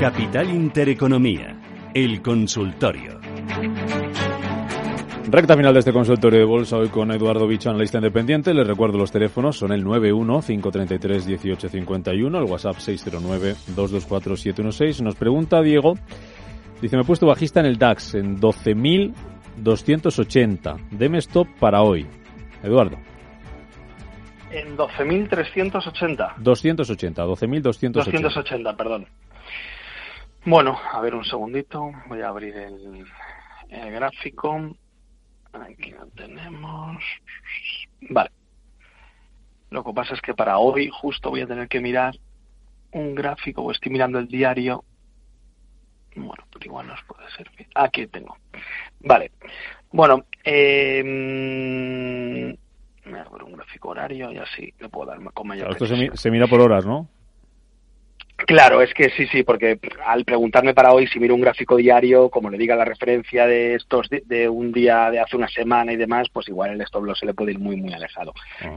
Capital Intereconomía, el consultorio. Recta final de este consultorio de bolsa hoy con Eduardo Bicho, analista independiente. Les recuerdo los teléfonos, son el 91-533-1851, el WhatsApp 609-224-716. Nos pregunta Diego, dice, me he puesto bajista en el DAX en 12.280. Deme stop para hoy. Eduardo. En 12.380. 280, 12.280. 280, perdón. Bueno, a ver un segundito. Voy a abrir el, gráfico. Aquí lo tenemos. Vale. Lo que pasa es que para hoy justo voy a tener que mirar un gráfico o estoy mirando el diario. Bueno, pero igual nos puede servir. Aquí tengo. Vale. Bueno, eh, me abro un gráfico horario y así le puedo dar con mayor Esto se, mira por horas, ¿no? Claro, es que sí, sí, porque al preguntarme para hoy si miro un gráfico diario, como le diga la referencia de estos de, un día de hace una semana y demás, pues igual el stop loss se le puede ir muy, muy alejado.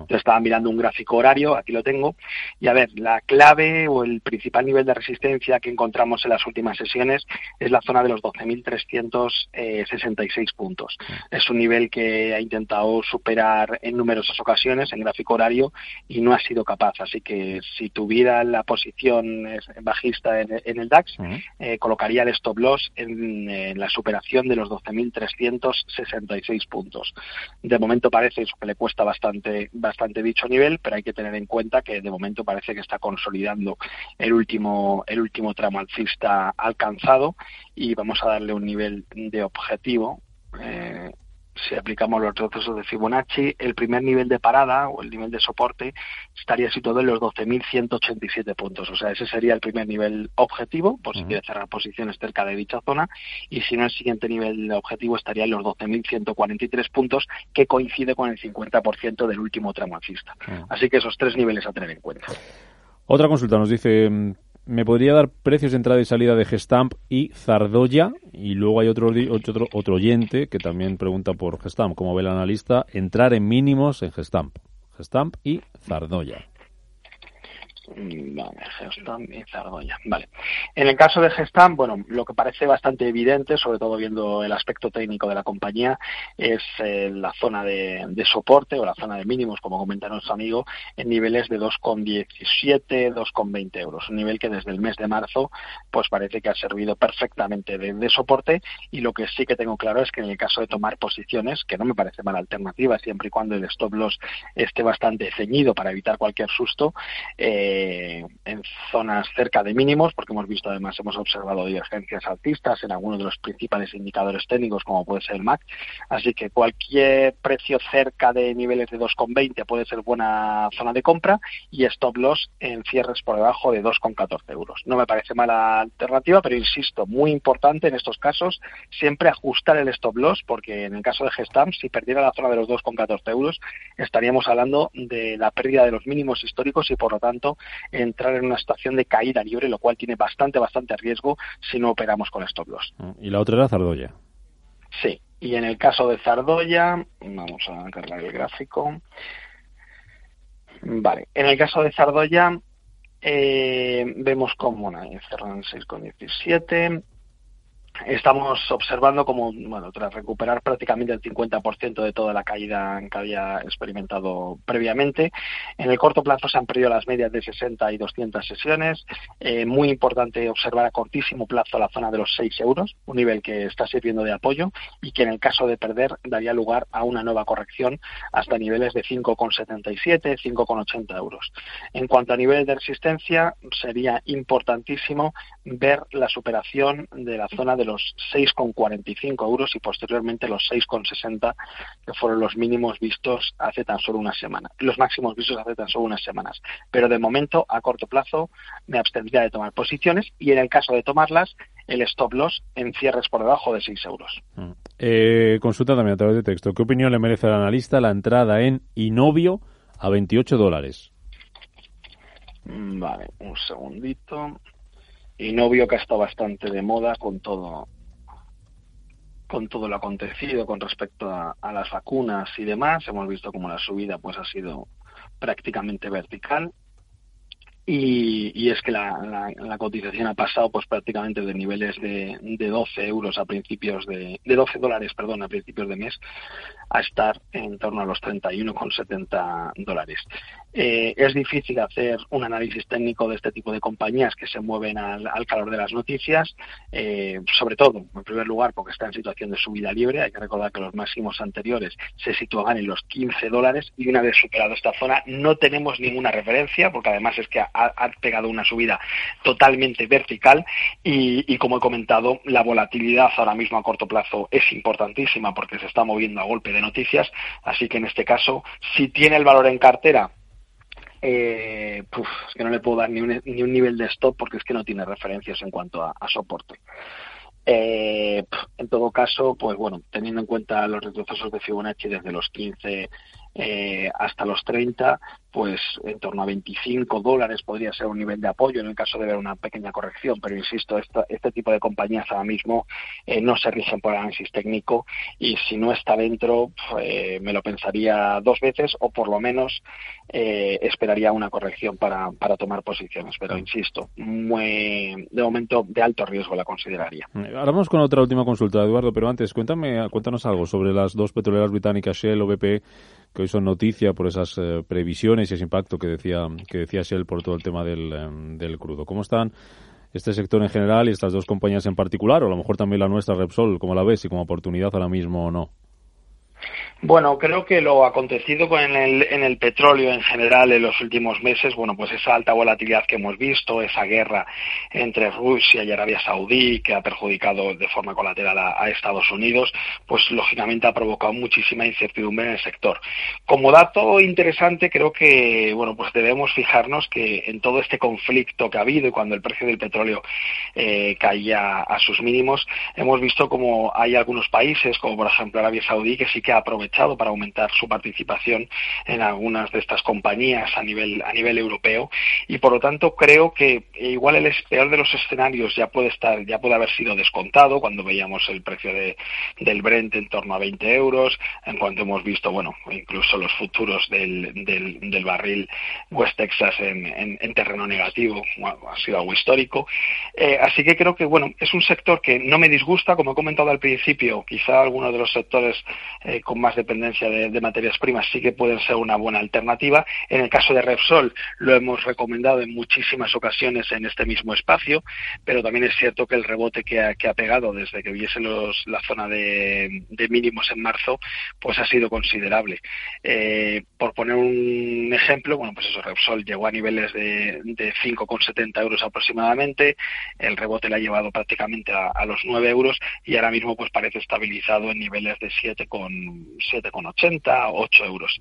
Yo estaba mirando un gráfico horario, aquí lo tengo, y a ver, la clave o el principal nivel de resistencia que encontramos en las últimas sesiones es la zona de los 12.366 puntos. Es un nivel que ha intentado superar en numerosas ocasiones en gráfico horario y no ha sido capaz, así que si tuviera la posición bajista en, el DAX, eh, colocaría el stop loss en, la superación de los 12.366 puntos. De momento parece que le cuesta bastante, bastante dicho nivel, pero hay que tener en cuenta que de momento parece que está consolidando el último, el último tramo alcista alcanzado y vamos a darle un nivel de objetivo eh, si aplicamos los procesos de Fibonacci, el primer nivel de parada o el nivel de soporte estaría situado en los 12.187 puntos. O sea, ese sería el primer nivel objetivo, por si quiere cerrar posiciones cerca de dicha zona. Y si no, el siguiente nivel objetivo estaría en los 12.143 puntos, que coincide con el 50% del último tramo alcista. Así que esos tres niveles a tener en cuenta. Otra consulta nos dice ¿Me podría dar precios de entrada y salida de Gestamp y Zardoya? Y luego hay otro, otro, oyente que también pregunta por Gestamp. Como ve el analista, entrar en mínimos en Gestamp. Gestamp y Zardoya. Vale, Gestam y. Vale. En el caso de Gestam, bueno, lo que parece bastante evidente, sobre todo viendo el aspecto técnico de la compañía, es eh, la zona de, soporte o la zona de mínimos, como comenta nuestro amigo, en niveles de 2,17, 2,20 euros. Un nivel que desde el mes de marzo, pues parece que ha servido perfectamente de, soporte. Y lo que sí que tengo claro es que en el caso de tomar posiciones, que no me parece mala alternativa, siempre y cuando el stop loss esté bastante ceñido para evitar cualquier susto, eh, en zonas cerca de mínimos, porque hemos visto además, hemos observado divergencias altistas en algunos de los principales indicadores técnicos, como puede ser el MAC. Así que cualquier precio cerca de niveles de 2,20 puede ser buena zona de compra y stop loss en cierres por debajo de 2,14 euros. No me parece mala alternativa, pero insisto, muy importante en estos casos siempre ajustar el stop loss, porque en el caso de Gestam, si perdiera la zona de los 2,14 euros, estaríamos hablando de la pérdida de los mínimos históricos y por lo tanto entrar en una situación de caída libre, lo cual tiene bastante, bastante riesgo si no operamos con stop loss. Y la otra era Zardoya. Sí, y en el caso de Zardoya, vamos a cargar el gráfico. Vale, en el caso de Zardoya, eh, vemos como una cerró en 6,17 estamos observando como, bueno, tras recuperar prácticamente el 50% de toda la caída que había experimentado previamente, en el corto plazo se han perdido las medias de 60 y 200 sesiones. Eh, muy importante observar a cortísimo plazo la zona de los 6 euros, un nivel que está sirviendo de apoyo y que en el caso de perder daría lugar a una nueva corrección hasta niveles de 5,77, 5,80 euros. En cuanto a nivel de resistencia, sería importantísimo ver la superación de la zona de los 6,45 euros y posteriormente los 6,60 que fueron los mínimos vistos hace tan solo una semana, los máximos vistos hace tan solo unas semanas. Pero de momento, a corto plazo, me abstendría de tomar posiciones y en el caso de tomarlas, el stop loss en cierres por debajo de 6 euros. Mm. Eh, consulta también a través de texto. ¿Qué opinión le merece al analista la entrada en Inovio a 28 dólares? Mm, vale, un segundito y no vio que ha estado bastante de moda con todo con todo lo acontecido con respecto a, las vacunas y demás hemos visto como la subida pues ha sido prácticamente vertical y, es que la, cotización ha pasado pues prácticamente de niveles de, de 12 euros a principios de, de 12 dólares, perdón, a principios de mes a estar en torno a los 31,70 dólares. Eh, es difícil hacer un análisis técnico de este tipo de compañías que se mueven al, calor de las noticias, eh, sobre todo, en primer lugar, porque está en situación de subida libre. Hay que recordar que los máximos anteriores se situaban en los 15 dólares y una vez superado esta zona no tenemos ninguna referencia, porque además es que ha, pegado una subida totalmente vertical y, y, como he comentado, la volatilidad ahora mismo a corto plazo es importantísima porque se está moviendo a golpe de noticias. Así que en este caso, si tiene el valor en cartera, eh, es que no le puedo dar ni un, ni un nivel de stop porque es que no tiene referencias en cuanto a, soporte. Eh, en todo caso, pues bueno, teniendo en cuenta los retrocesos de Fibonacci desde los 15 eh, hasta los 30, pues en torno a 25 dólares podría ser un nivel de apoyo en el caso de ver una pequeña corrección, pero insisto, este tipo de compañías ahora mismo eh, no se rigen por análisis técnico y si no está dentro eh, me lo pensaría dos veces o por lo menos eh, esperaría una corrección para, para tomar posiciones, pero insisto, muy, de momento de alto riesgo la consideraría. Ahora vamos con otra última consulta, Eduardo, pero antes cuéntame, cuéntanos algo sobre las dos petroleras británicas Shell o BP que hoy son noticia por esas previsiones y ese impacto que decía, que decía Shell por todo el tema del, em, del crudo. ¿Cómo están este sector en general y estas dos compañías en particular? O a lo mejor también la nuestra, Repsol, ¿cómo la ves y como oportunidad ahora mismo o no? Bueno, creo que lo acontecido con el, en el petróleo en general en los últimos meses, bueno, pues esa alta volatilidad que hemos visto, esa guerra entre Rusia y Arabia Saudí que ha perjudicado de forma colateral a, Estados Unidos, pues lógicamente ha provocado muchísima incertidumbre en el sector. Como dato interesante, creo que, bueno, pues debemos fijarnos que en todo este conflicto que ha habido y cuando el precio del petróleo eh, caía a sus mínimos, hemos visto como hay algunos países, como por ejemplo Arabia Saudí, que sí que ha aprovechado para aumentar su participación en algunas de estas compañías a nivel a nivel europeo. Y por lo tanto creo que igual el peor de los escenarios ya puede estar ya puede haber sido descontado cuando veíamos el precio de, del Brent en torno a 20 euros en cuanto hemos visto bueno incluso los futuros del, del, barril West Texas en, en, terreno negativo ha sido algo histórico. Eh, así que creo que bueno es un sector que no me disgusta como he comentado al principio quizá alguno de los sectores eh, con más dependencia de, materias primas sí que pueden ser una buena alternativa. En el caso de Repsol lo hemos recomendado en muchísimas ocasiones en este mismo espacio, pero también es cierto que el rebote que ha, pegado desde que hubiese los, la zona de, mínimos en marzo, pues ha sido considerable. Eh, por poner un ejemplo, bueno, pues eso, Repsol llegó a niveles de, de 5,70 euros aproximadamente, el rebote le ha llevado prácticamente a, a, los 9 euros y ahora mismo pues parece estabilizado en niveles de 7,7 7,80, 8 euros.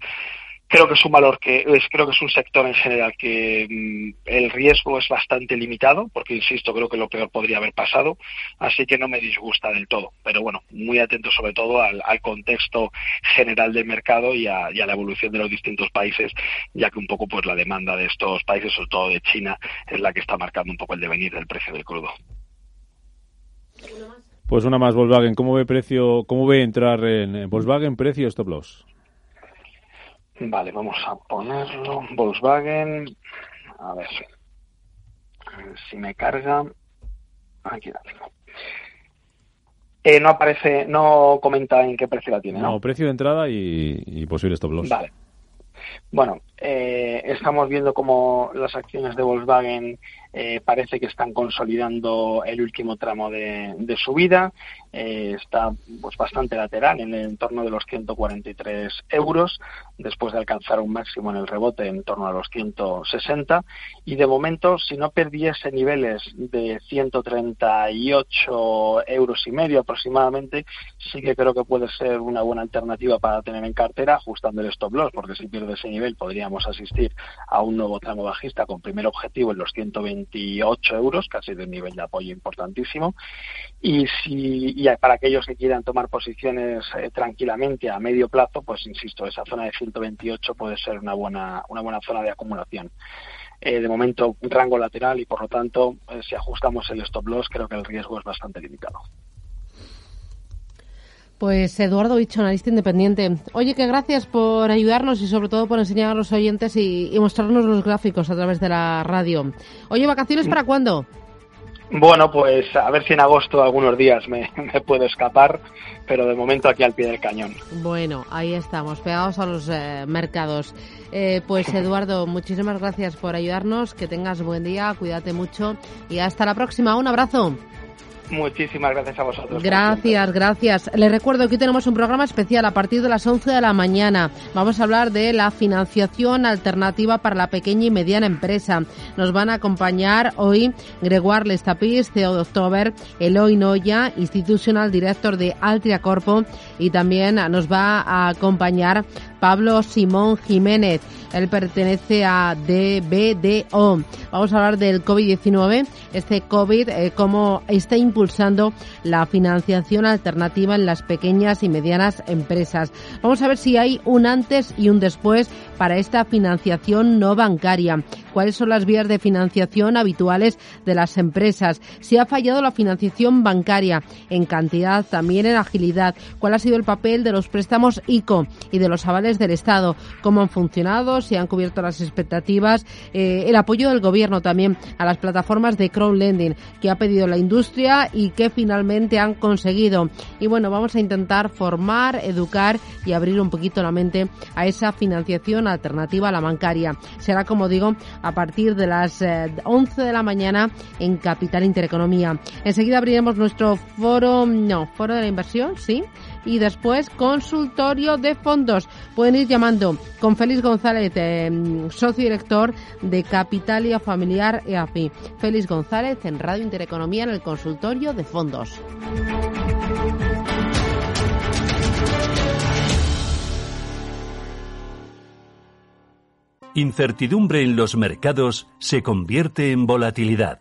Creo que es un valor que es, creo que es un sector en general que mm, el riesgo es bastante limitado, porque insisto, creo que lo peor podría haber pasado, así que no me disgusta del todo. Pero bueno, muy atento sobre todo al, contexto general del mercado y a, la evolución de los distintos países, ya que un poco pues la demanda de estos países, sobre todo de China, es la que está marcando un poco el devenir del precio del crudo. Pues una más, Volkswagen. ¿Cómo ve precio, cómo ve entrar en Volkswagen precio stop loss? Vale, vamos a ponerlo. Volkswagen. A ver. si me carga. Aquí la tengo. Eh, no aparece, no comenta en qué precio la tiene. No, no precio de entrada y, y posible stop loss. Vale. Bueno, eh, estamos viendo cómo las acciones de Volkswagen eh, parece que están consolidando el último tramo de, de subida. Eh, está pues, bastante lateral, en el entorno de los 143 euros, después de alcanzar un máximo en el rebote en torno a los 160. Y de momento, si no perdiese niveles de 138 euros y medio aproximadamente, sí que creo que puede ser una buena alternativa para tener en cartera, ajustando el stop loss, porque si pierde ese nivel podríamos asistir a un nuevo tramo bajista con primer objetivo en los 128 euros, casi de un nivel de apoyo importantísimo. Y, si, para aquellos que quieran tomar posiciones eh, tranquilamente a medio plazo, pues insisto, esa zona de 128 puede ser una buena, una buena zona de acumulación. Eh, de momento, rango lateral y por lo tanto, eh, si ajustamos el stop loss, creo que el riesgo es bastante limitado. Pues Eduardo Bicho, analista independiente. Oye, que gracias por ayudarnos y sobre todo por enseñar a los oyentes y, mostrarnos los gráficos a través de la radio. Oye, ¿vacaciones para cuándo? Bueno, pues a ver si en agosto algunos días me, puedo escapar, pero de momento aquí al pie del cañón. Bueno, ahí estamos, pegados a los eh, mercados. Eh, pues Eduardo, muchísimas gracias por ayudarnos, que tengas buen día, cuídate mucho y hasta la próxima. Un abrazo. Muchísimas gracias a vosotros. Gracias, gracias. Les recuerdo que hoy tenemos un programa especial a partir de las 11 de la mañana. Vamos a hablar de la financiación alternativa para la pequeña y mediana empresa. Nos van a acompañar hoy Gregoire Lestapis, CEO de October, Eloy Noya, Institutional Director de Altria Corpo y también nos va a acompañar Pablo Simón Jiménez. Él pertenece a DBDO. Vamos a hablar del COVID-19. Este COVID, eh, cómo está impulsando la financiación alternativa en las pequeñas y medianas empresas. Vamos a ver si hay un antes y un después para esta financiación no bancaria. ¿Cuáles son las vías de financiación habituales de las empresas? Si ha fallado la financiación bancaria en cantidad, también en agilidad. ¿Cuál ha sido el papel de los préstamos ICO y de los avales del Estado? ¿Cómo han funcionado? ¿Si han cubierto las expectativas? Eh, el apoyo del Gobierno también a las plataformas de crowdlending que ha pedido la industria y que finalmente han conseguido. Y bueno, vamos a intentar formar, educar y abrir un poquito la mente a esa financiación alternativa a la bancaria. Será, como digo, a partir de las 11 eh, de la mañana en Capital Intereconomía. Enseguida abriremos nuestro foro, no, foro de la inversión, sí, y después consultorio de fondos. Pueden ir llamando con Félix González, eh, socio director de Capitalia Familiar EAFI. Félix González en Radio Intereconomía en el consultorio de fondos. Incertidumbre en los mercados se convierte en volatilidad.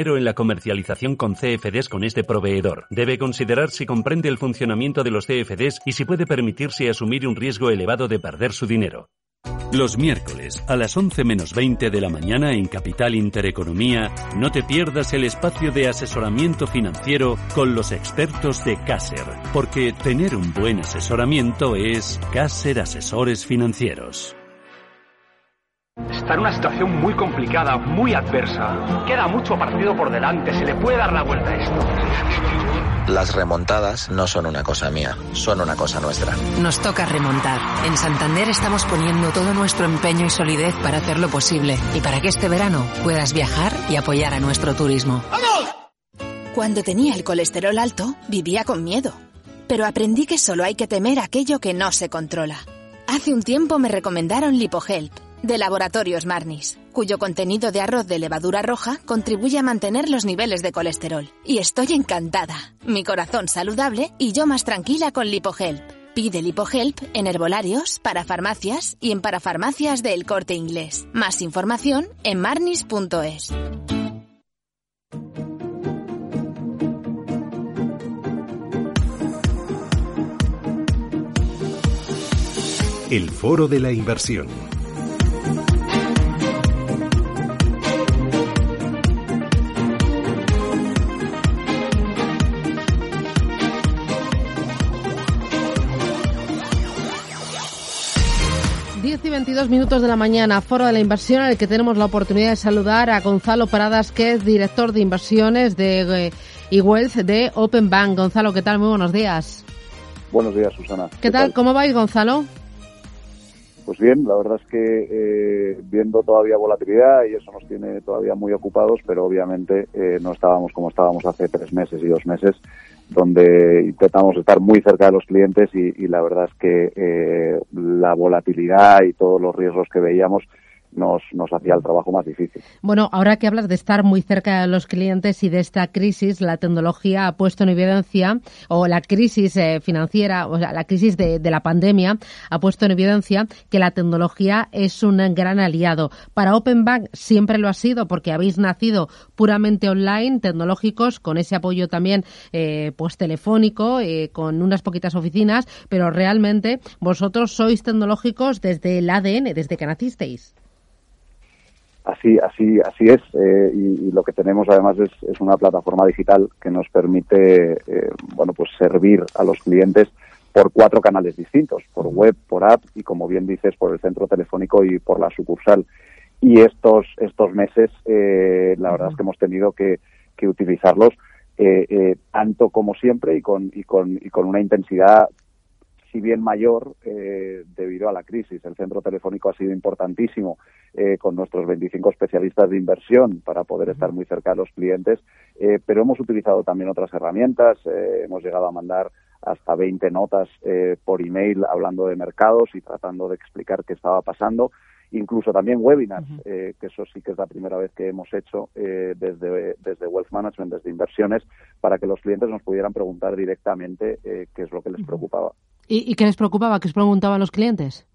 en la comercialización con CFDs con este proveedor. Debe considerar si comprende el funcionamiento de los CFDs y si puede permitirse asumir un riesgo elevado de perder su dinero. Los miércoles a las 11 menos 20 de la mañana en Capital Intereconomía, no te pierdas el espacio de asesoramiento financiero con los expertos de Caser, porque tener un buen asesoramiento es Caser Asesores Financieros. Está en una situación muy complicada, muy adversa. Queda mucho partido por delante, se le puede dar la vuelta a esto. Las remontadas no son una cosa mía, son una cosa nuestra. Nos toca remontar. En Santander estamos poniendo todo nuestro empeño y solidez para hacerlo posible y para que este verano puedas viajar y apoyar a nuestro turismo. ¡Vamos! Cuando tenía el colesterol alto, vivía con miedo. Pero aprendí que solo hay que temer aquello que no se controla. Hace un tiempo me recomendaron LipoHelp de Laboratorios Marnis, cuyo contenido de arroz de levadura roja contribuye a mantener los niveles de colesterol. Y estoy encantada. Mi corazón saludable y yo más tranquila con LipoHelp. Pide LipoHelp en herbolarios, para farmacias y en parafarmacias del corte inglés. Más información en marnis.es. El foro de la inversión y 22 minutos de la mañana, Foro de la Inversión, en el que tenemos la oportunidad de saludar a Gonzalo Paradas, que es director de inversiones de eWealth de Open Bank. Gonzalo, ¿qué tal? Muy buenos días. Buenos días, Susana. ¿Qué, tal? ¿Cómo vais, Gonzalo? Pues bien, la verdad es que eh, viendo todavía volatilidad y eso nos tiene todavía muy ocupados, pero obviamente eh, no estábamos como estábamos hace tres meses y dos meses donde intentamos estar muy cerca de los clientes y, la verdad es que eh, la volatilidad y todos los riesgos que veíamos nos, nos hacía el trabajo más difícil. Bueno, ahora que hablas de estar muy cerca de los clientes y de esta crisis, la tecnología ha puesto en evidencia, o la crisis eh, financiera, o sea, la crisis de, la pandemia ha puesto en evidencia que la tecnología es un gran aliado. Para Open Bank siempre lo ha sido porque habéis nacido puramente online, tecnológicos, con ese apoyo también eh, pues telefónico, eh, con unas poquitas oficinas, pero realmente vosotros sois tecnológicos desde el ADN, desde que nacisteis. Así, así, así es. Eh, y, y, lo que tenemos además es, es, una plataforma digital que nos permite, eh, bueno, pues servir a los clientes por cuatro canales distintos, por web, por app y, como bien dices, por el centro telefónico y por la sucursal. Y estos, estos meses, eh, la verdad es que hemos tenido que, que utilizarlos eh, eh, tanto como siempre y con, y con, y con una intensidad si bien mayor eh, debido a la crisis. El centro telefónico ha sido importantísimo eh, con nuestros 25 especialistas de inversión para poder estar muy cerca de los clientes, eh, pero hemos utilizado también otras herramientas. hemos llegado a mandar hasta 20 notas por email hablando de mercados y tratando de explicar qué estaba pasando incluso también webinars, uh -huh. eh, que eso sí que es la primera vez que hemos hecho eh, desde, desde Wealth Management, desde inversiones, para que los clientes nos pudieran preguntar directamente eh, qué es lo que les preocupaba. ¿Y, ¿Y, qué les preocupaba? ¿Qué les preguntaban los clientes?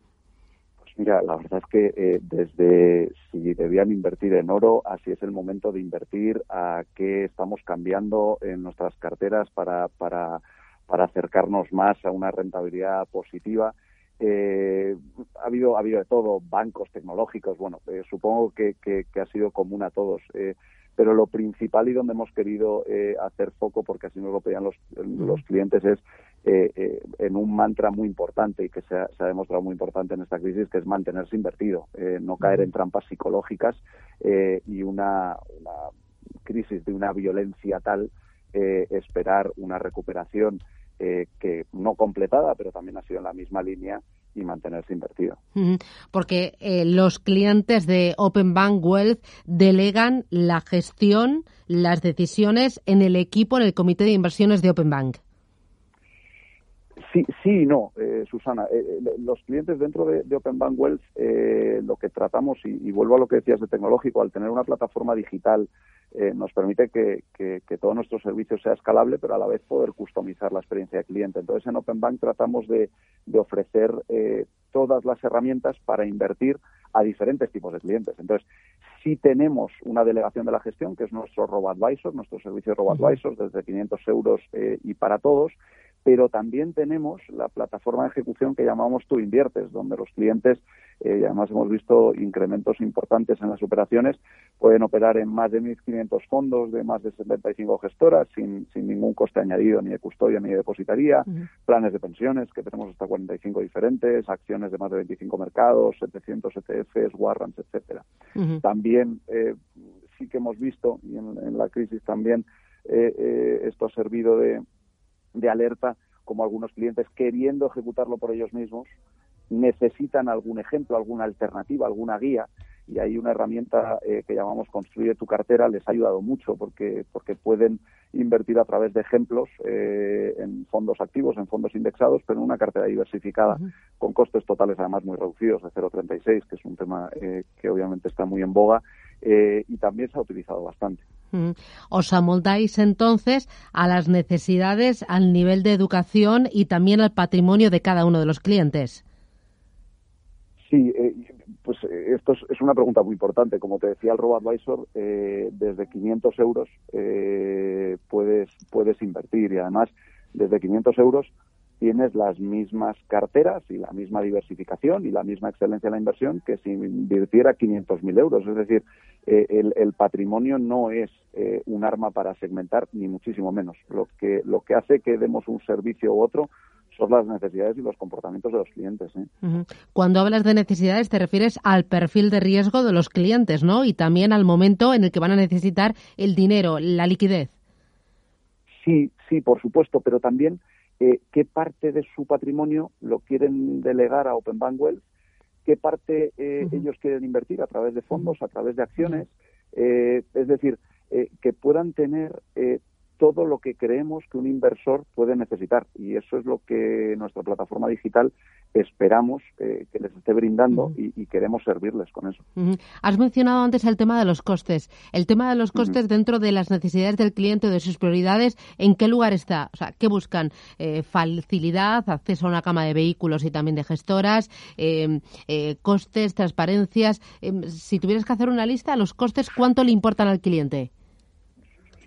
Pues mira, la verdad es que eh, desde si debían invertir en oro, así es el momento de invertir, a qué estamos cambiando en nuestras carteras para, para, para acercarnos más a una rentabilidad positiva eh, ha habido ha habido de todo bancos tecnológicos bueno eh, supongo que, que, que, ha sido común a todos eh, pero lo principal y donde hemos querido eh, hacer foco porque así nos lo pedían los, los clientes es eh, en un mantra muy importante y que se ha, se ha, demostrado muy importante en esta crisis que es mantenerse invertido no caer en trampas psicológicas y una, una crisis de una violencia tal esperar una recuperación eh, que no completada, pero también ha sido en la misma línea y mantenerse invertido. Porque eh, los clientes de Open Bank Wealth delegan la gestión, las decisiones en el equipo, en el comité de inversiones de Open Bank. Sí, sí y no, eh, Susana. Eh, los clientes dentro de, de Open Bank Wealth, eh, lo que tratamos, y, y, vuelvo a lo que decías de tecnológico, al tener una plataforma digital, eh, nos permite que, que, que, todo nuestro servicio sea escalable, pero a la vez poder customizar la experiencia de cliente. Entonces, en Open Bank tratamos de, de ofrecer eh, todas las herramientas para invertir a diferentes tipos de clientes. Entonces, sí tenemos una delegación de la gestión, que es nuestro RoboAdvisor, nuestro servicio de RoboAdvisor, desde 500 euros eh, y para todos, pero también tenemos la plataforma de ejecución que llamamos Tú Inviertes, donde los clientes, eh, y además hemos visto incrementos importantes en las operaciones, pueden operar en más de 1.500 fondos de más de 75 gestoras sin, sin ningún coste añadido ni de custodia ni de depositaría, uh -huh. planes de pensiones que tenemos hasta 45 diferentes, acciones de más de 25 mercados, 700 ETFs, warrants, etcétera. Uh -huh. También eh, sí que hemos visto, y en, en la crisis también, eh, eh, esto ha servido de de alerta como algunos clientes queriendo ejecutarlo por ellos mismos necesitan algún ejemplo, alguna alternativa, alguna guía. Y hay una herramienta eh, que llamamos Construye tu cartera. Les ha ayudado mucho porque porque pueden invertir a través de ejemplos eh, en fondos activos, en fondos indexados, pero en una cartera diversificada uh -huh. con costes totales además muy reducidos de 0,36, que es un tema eh, que obviamente está muy en boga eh, y también se ha utilizado bastante. Os amoldáis entonces a las necesidades, al nivel de educación y también al patrimonio de cada uno de los clientes. Sí, eh, pues esto es, es, una pregunta muy importante. Como te decía el RoboAdvisor, eh, desde 500 euros eh, puedes, puedes invertir y además desde 500 euros tienes las mismas carteras y la misma diversificación y la misma excelencia en la inversión que si invirtiera 500.000 euros. Es decir, eh, el, el, patrimonio no es eh, un arma para segmentar, ni muchísimo menos. Lo que, lo que hace que demos un servicio u otro son las necesidades y los comportamientos de los clientes. ¿eh? Uh -huh. Cuando hablas de necesidades te refieres al perfil de riesgo de los clientes, ¿no? Y también al momento en el que van a necesitar el dinero, la liquidez. Sí, sí, por supuesto, pero también eh, qué parte de su patrimonio lo quieren delegar a Open Bank Wealth, qué parte eh, uh -huh. ellos quieren invertir a través de fondos, a través de acciones, eh, es decir, que puedan tener todo lo que creemos que un inversor puede necesitar. Y eso es lo que nuestra plataforma digital esperamos eh, que les esté brindando y, queremos servirles con eso. Has mencionado antes el tema de los costes. El tema de los costes dentro de las necesidades del cliente o de sus prioridades, ¿en qué lugar está? O sea, ¿qué buscan? Eh, facilidad, acceso a una cama de vehículos y también de gestoras, eh, costes, transparencias. Em, si tuvieras que hacer una lista, los costes, ¿cuánto le importan al cliente?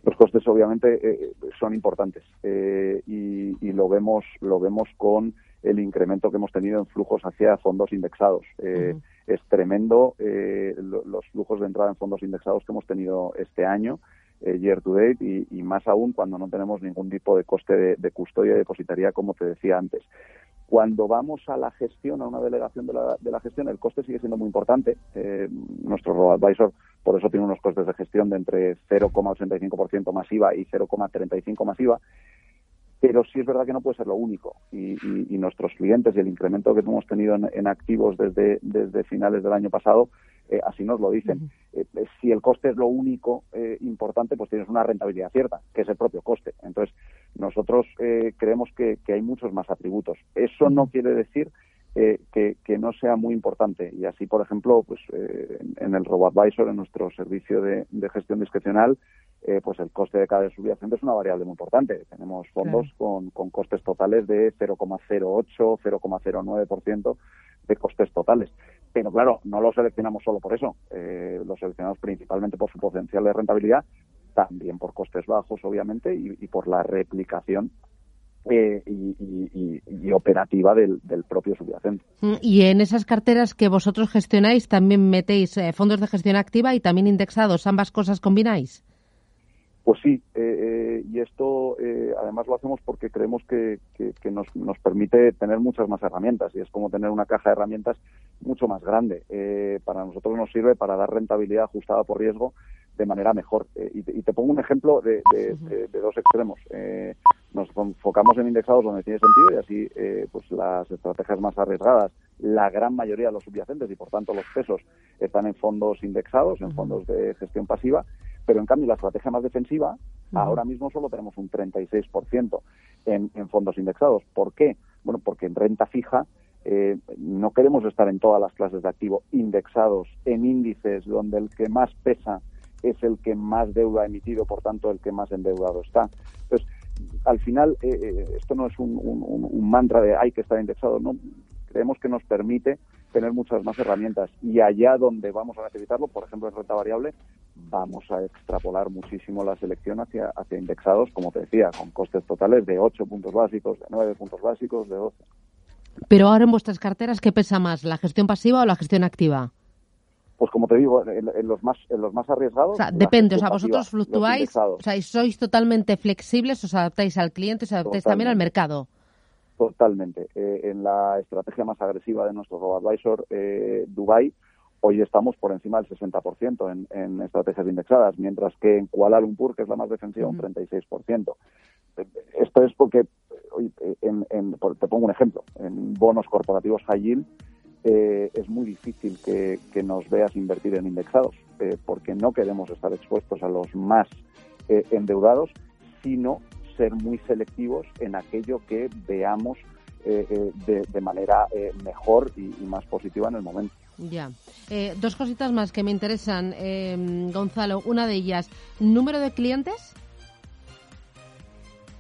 Los costes obviamente eh, son importantes. Eh, y, lo vemos lo vemos con el incremento que hemos tenido en flujos hacia fondos indexados. Eh, es tremendo los flujos de entrada en fondos indexados que hemos tenido este año year to date y, más aún cuando no tenemos ningún tipo de coste de, de custodia y depositaría como te decía antes cuando vamos a la gestión, a una delegación de la, de la gestión, el coste sigue siendo muy importante. Eh, nuestro robo-advisor, por eso tiene unos costes de gestión de entre 0,85% masiva y 0,35 masiva. Pero sí es verdad que no puede ser lo único. Y, nuestros clientes y el incremento que hemos tenido en, activos desde, desde finales del año pasado, eh, así nos lo dicen. Eh, si el coste es lo único importante, pues tienes una rentabilidad cierta, que es el propio coste. Entonces, nosotros eh, creemos que, hay muchos más atributos. Eso no quiere decir eh, que, no sea muy importante. Y así, por ejemplo, pues eh, en el RoboAdvisor, en nuestro servicio de, gestión discrecional, pues el coste de cada subyacente es una variable muy importante. Tenemos fondos con, con costes totales de 0,08, 0,09% de costes totales. Pero claro, no lo seleccionamos solo por eso. lo seleccionamos principalmente por su potencial de rentabilidad también por costes bajos, obviamente, y, por la replicación eh, y, operativa del, propio subyacente. Mm, y en esas carteras que vosotros gestionáis, ¿también metéis eh, fondos de gestión activa y también indexados? ¿Ambas cosas combináis? Pues sí, eh, y esto además lo hacemos porque creemos que, nos, nos, permite tener muchas más herramientas y es como tener una caja de herramientas mucho más grande. para nosotros nos sirve para dar rentabilidad ajustada por riesgo de manera mejor. Eh, y, te, pongo un ejemplo de, dos extremos. Eh, nos enfocamos en indexados donde tiene sentido y así eh, pues las estrategias más arriesgadas, la gran mayoría de los subyacentes y por tanto los pesos están en fondos indexados, en fondos de gestión pasiva, pero en cambio la estrategia más defensiva, ahora mismo solo tenemos un 36% en, en fondos indexados. ¿Por qué? Bueno, porque en renta fija no queremos estar en todas las clases de activo indexados en índices donde el que más pesa es el que más deuda ha emitido, por tanto, el que más endeudado está. Entonces, al final, eh, eh, esto no es un, mantra de hay que estar indexado, no. Creemos que nos permite tener muchas más herramientas y allá donde vamos a necesitarlo, por ejemplo en renta variable, vamos a extrapolar muchísimo la selección hacia, hacia indexados, como te decía, con costes totales de 8 puntos básicos, de 9 puntos básicos, de 12. Pero ahora en vuestras carteras, ¿qué pesa más, la gestión pasiva o la gestión activa? Pues como te digo, en, los más en los más arriesgados. O sea, depende, o sea, vosotros fluctuáis, o sea, sois totalmente flexibles, os adaptáis al cliente, os adaptáis también al mercado. Totalmente. Eh, en la estrategia más agresiva de nuestro robo-advisor, eh, Dubai, hoy estamos por encima del 60% en, en estrategias indexadas, mientras que en Kuala Lumpur, que es la más defensiva, un 36%. Esto es porque, en, en, te pongo un ejemplo, en bonos corporativos high yield, eh, es muy difícil que, nos veas invertir en indexados, eh, porque no queremos estar expuestos a los más endeudados, sino ser muy selectivos en aquello que veamos de, manera mejor y, y, más positiva en el momento. Ya. dos cositas más que me interesan, Gonzalo. Una de ellas, ¿número de clientes?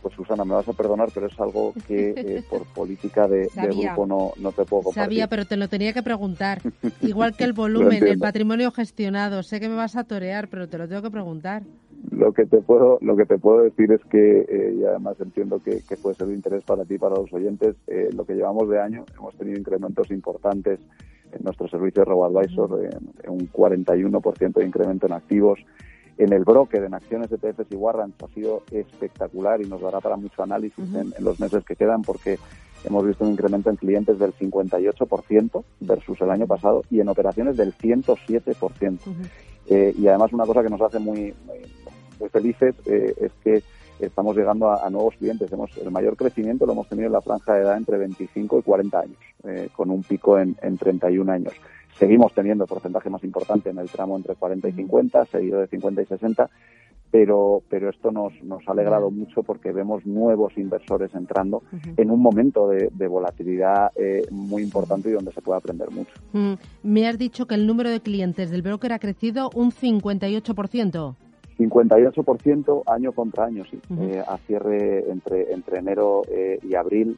pues Susana, me vas a perdonar, pero es algo que eh, por política de, grupo no, no, te puedo compartir. Sabía, pero te lo tenía que preguntar. Igual que el volumen, el patrimonio gestionado. Sé que me vas a torear, pero te lo tengo que preguntar. Lo que te puedo, lo que te puedo decir es que, eh, y además entiendo que, puede ser de interés para ti y para los oyentes, eh, lo que llevamos de año hemos tenido incrementos importantes en nuestro servicio de RoboAdvisor, en un 41% de incremento en activos, en el broker, en acciones, ETFs y warrants, ha sido espectacular y nos dará para mucho análisis en, los meses que quedan porque hemos visto un incremento en clientes del 58% versus el año pasado y en operaciones del 107%. Eh, y además una cosa que nos hace muy, muy, felices eh, es que estamos llegando a, nuevos clientes. Hemos, el mayor crecimiento lo hemos tenido en la franja de edad entre 25 y 40 años, eh, con un pico en, en 31 años. Seguimos teniendo el porcentaje más importante en el tramo entre 40 y 50, seguido de 50 y 60, pero, pero esto nos, nos ha alegrado mucho porque vemos nuevos inversores entrando en un momento de, volatilidad eh, muy importante y donde se puede aprender mucho. Mm, me has dicho que el número de clientes del broker ha crecido un 58%. 58% año contra año, sí, eh, a cierre entre, entre enero eh, y abril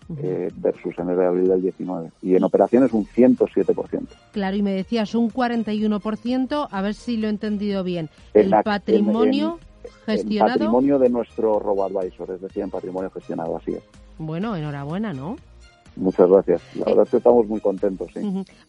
versus enero y abril del 19. Y en operaciones un 107%. Claro, y me decías un 41%, a ver si lo he entendido bien. el patrimonio gestionado. patrimonio de nuestro robo-advisor, es decir, en patrimonio gestionado, así es. Bueno, enhorabuena, ¿no? Muchas gracias. La verdad es que estamos muy contentos, sí.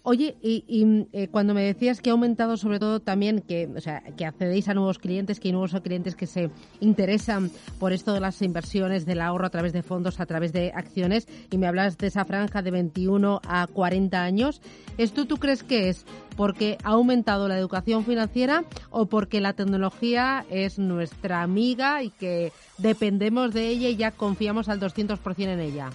Oye, y, eh, cuando me decías que ha aumentado sobre todo también que, o sea, que accedéis a nuevos clientes, que hay nuevos clientes que se interesan por esto de las inversiones, del ahorro a través de fondos, a través de acciones, y me hablas de esa franja de 21 a 40 años, ¿esto tú crees que es porque ha aumentado la educación financiera o porque la tecnología es nuestra amiga y que dependemos de ella y ya confiamos al 200% en ella?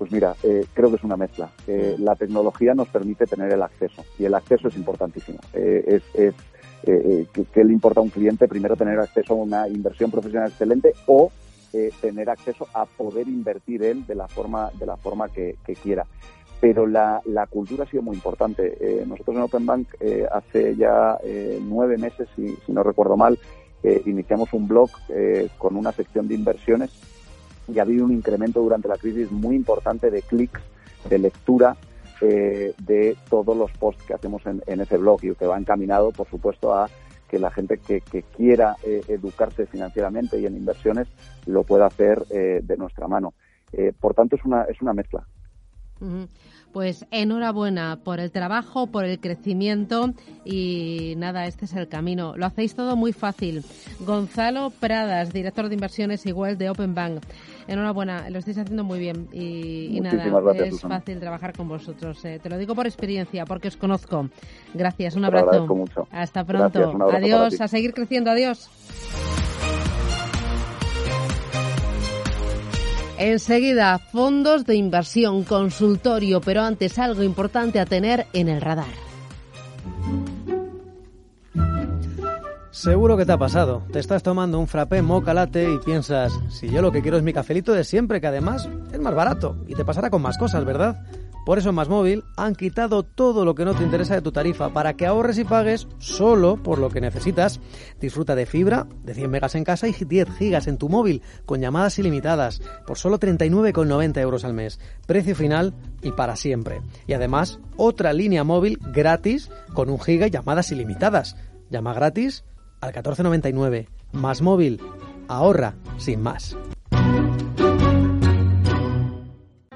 Pues mira, eh, creo que es una mezcla. Eh, la tecnología nos permite tener el acceso y el acceso es importantísimo. Eh, es, ¿qué, le importa a un cliente? Primero tener acceso a una inversión profesional excelente o tener acceso a poder invertir él de la forma, de la forma que, quiera. Pero la, cultura ha sido muy importante. nosotros en Open Bank hace ya nueve meses, si, si, no recuerdo mal, iniciamos un blog con una sección de inversiones y ha habido un incremento durante la crisis muy importante de clics, de lectura eh, de todos los posts que hacemos en, ese blog y que va encaminado, por supuesto, a que la gente que, quiera eh, educarse financieramente y en inversiones lo pueda hacer eh, de nuestra mano. por tanto, es una, es una mezcla. Pues enhorabuena por el trabajo, por el crecimiento y nada, este es el camino. Lo hacéis todo muy fácil. Gonzalo Pradas, director de inversiones igual de Open Bank. Enhorabuena, lo estáis haciendo muy bien y, nada, es fácil trabajar con vosotros. Eh. Te lo digo por experiencia, porque os conozco. Gracias, un abrazo. Hasta pronto. Adiós, a seguir creciendo. Adiós. Enseguida, fondos de inversión, consultorio, pero antes algo importante a tener en el radar. Seguro que te ha pasado. Te estás tomando un frappé moca latte y piensas, si yo lo que quiero es mi cafelito de siempre, que además es más barato y te pasará con más cosas, ¿verdad? Por eso en Más Móvil han quitado todo lo que no te interesa de tu tarifa para que ahorres y pagues solo por lo que necesitas. Disfruta de fibra de 100 megas en casa y 10 gigas en tu móvil con llamadas ilimitadas por solo 39,90 euros al mes. Precio final y para siempre. Y además otra línea móvil gratis con un giga y llamadas ilimitadas. Llama gratis al 1499. Más Móvil. Ahorra sin más.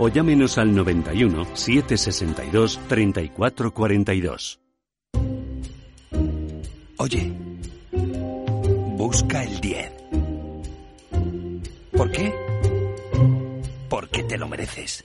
o llámenos al 91 762 3442. Oye, busca el 10. ¿Por qué? Porque te lo mereces.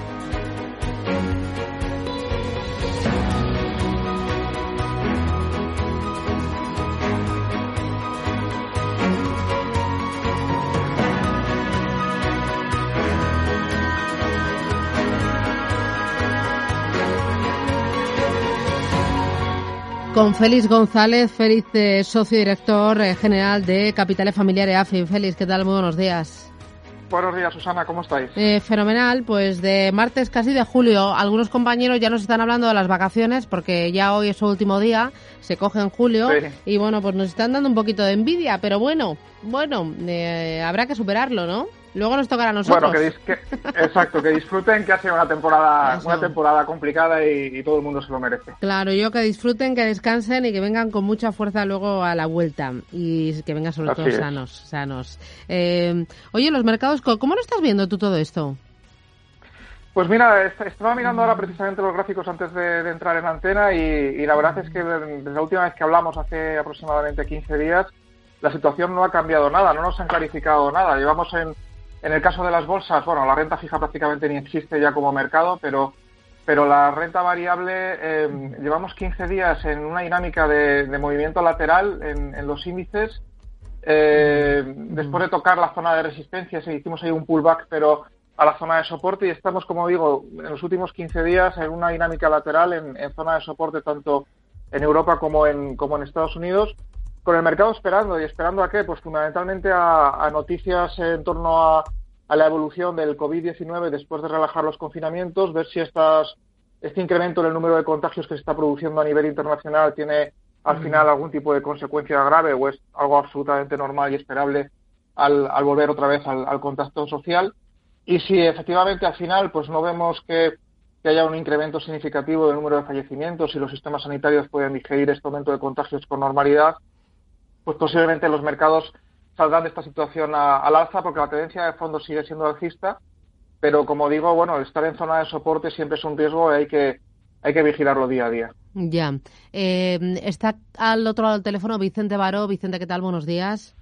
Con Félix González, Félix, eh, socio director eh, general de Capitales Familiares AFI. Félix, ¿qué tal? Muy buenos días. Buenos días, Susana, ¿cómo estáis? Eh, fenomenal, pues de martes casi de julio. Algunos compañeros ya nos están hablando de las vacaciones porque ya hoy es su último día, se coge en julio y bueno, pues nos están dando un poquito de envidia, pero bueno, bueno, eh, habrá que superarlo, ¿no? Luego nos tocará a nosotros. Bueno, que, exacto, que disfruten, que ha sido una temporada, una temporada complicada y, todo el mundo se lo merece. Claro, yo que disfruten, que descansen y que vengan con mucha fuerza luego a la vuelta y que vengan sobre todo sanos, sanos. Eh, oye, los mercados, ¿cómo lo estás viendo tú todo esto? Pues mira, estaba mirando ahora precisamente los gráficos antes de, entrar en antena y, y, la verdad es que desde la última vez que hablamos, hace aproximadamente 15 días, la situación no ha cambiado nada, no nos han clarificado nada. Llevamos en en el caso de las bolsas, bueno, la renta fija prácticamente ni existe ya como mercado, pero, pero la renta variable, eh, llevamos 15 días en una dinámica de, movimiento lateral en, los índices. Eh, después de tocar la zona de resistencia, se hicimos ahí un pullback, pero a la zona de soporte y estamos, como digo, en los últimos 15 días en una dinámica lateral en, en zona de soporte tanto en Europa como en, como en Estados Unidos con el mercado esperando. ¿Y esperando a qué? Pues fundamentalmente a, noticias en torno a, la evolución del COVID-19 después de relajar los confinamientos, ver si estas, este incremento en el número de contagios que se está produciendo a nivel internacional tiene al final algún tipo de consecuencia grave o es algo absolutamente normal y esperable al, volver otra vez al, contacto social. Y si efectivamente al final pues no vemos que, que haya un incremento significativo del número de fallecimientos y los sistemas sanitarios pueden digerir este aumento de contagios con normalidad, pues posiblemente los mercados saldrán de esta situación al alza porque la tendencia de fondo sigue siendo alcista, pero como digo, bueno, estar en zona de soporte siempre es un riesgo y hay que hay que vigilarlo día a día. Ya. Eh, está al otro lado del teléfono Vicente Baró. Vicente, ¿qué tal? Buenos días.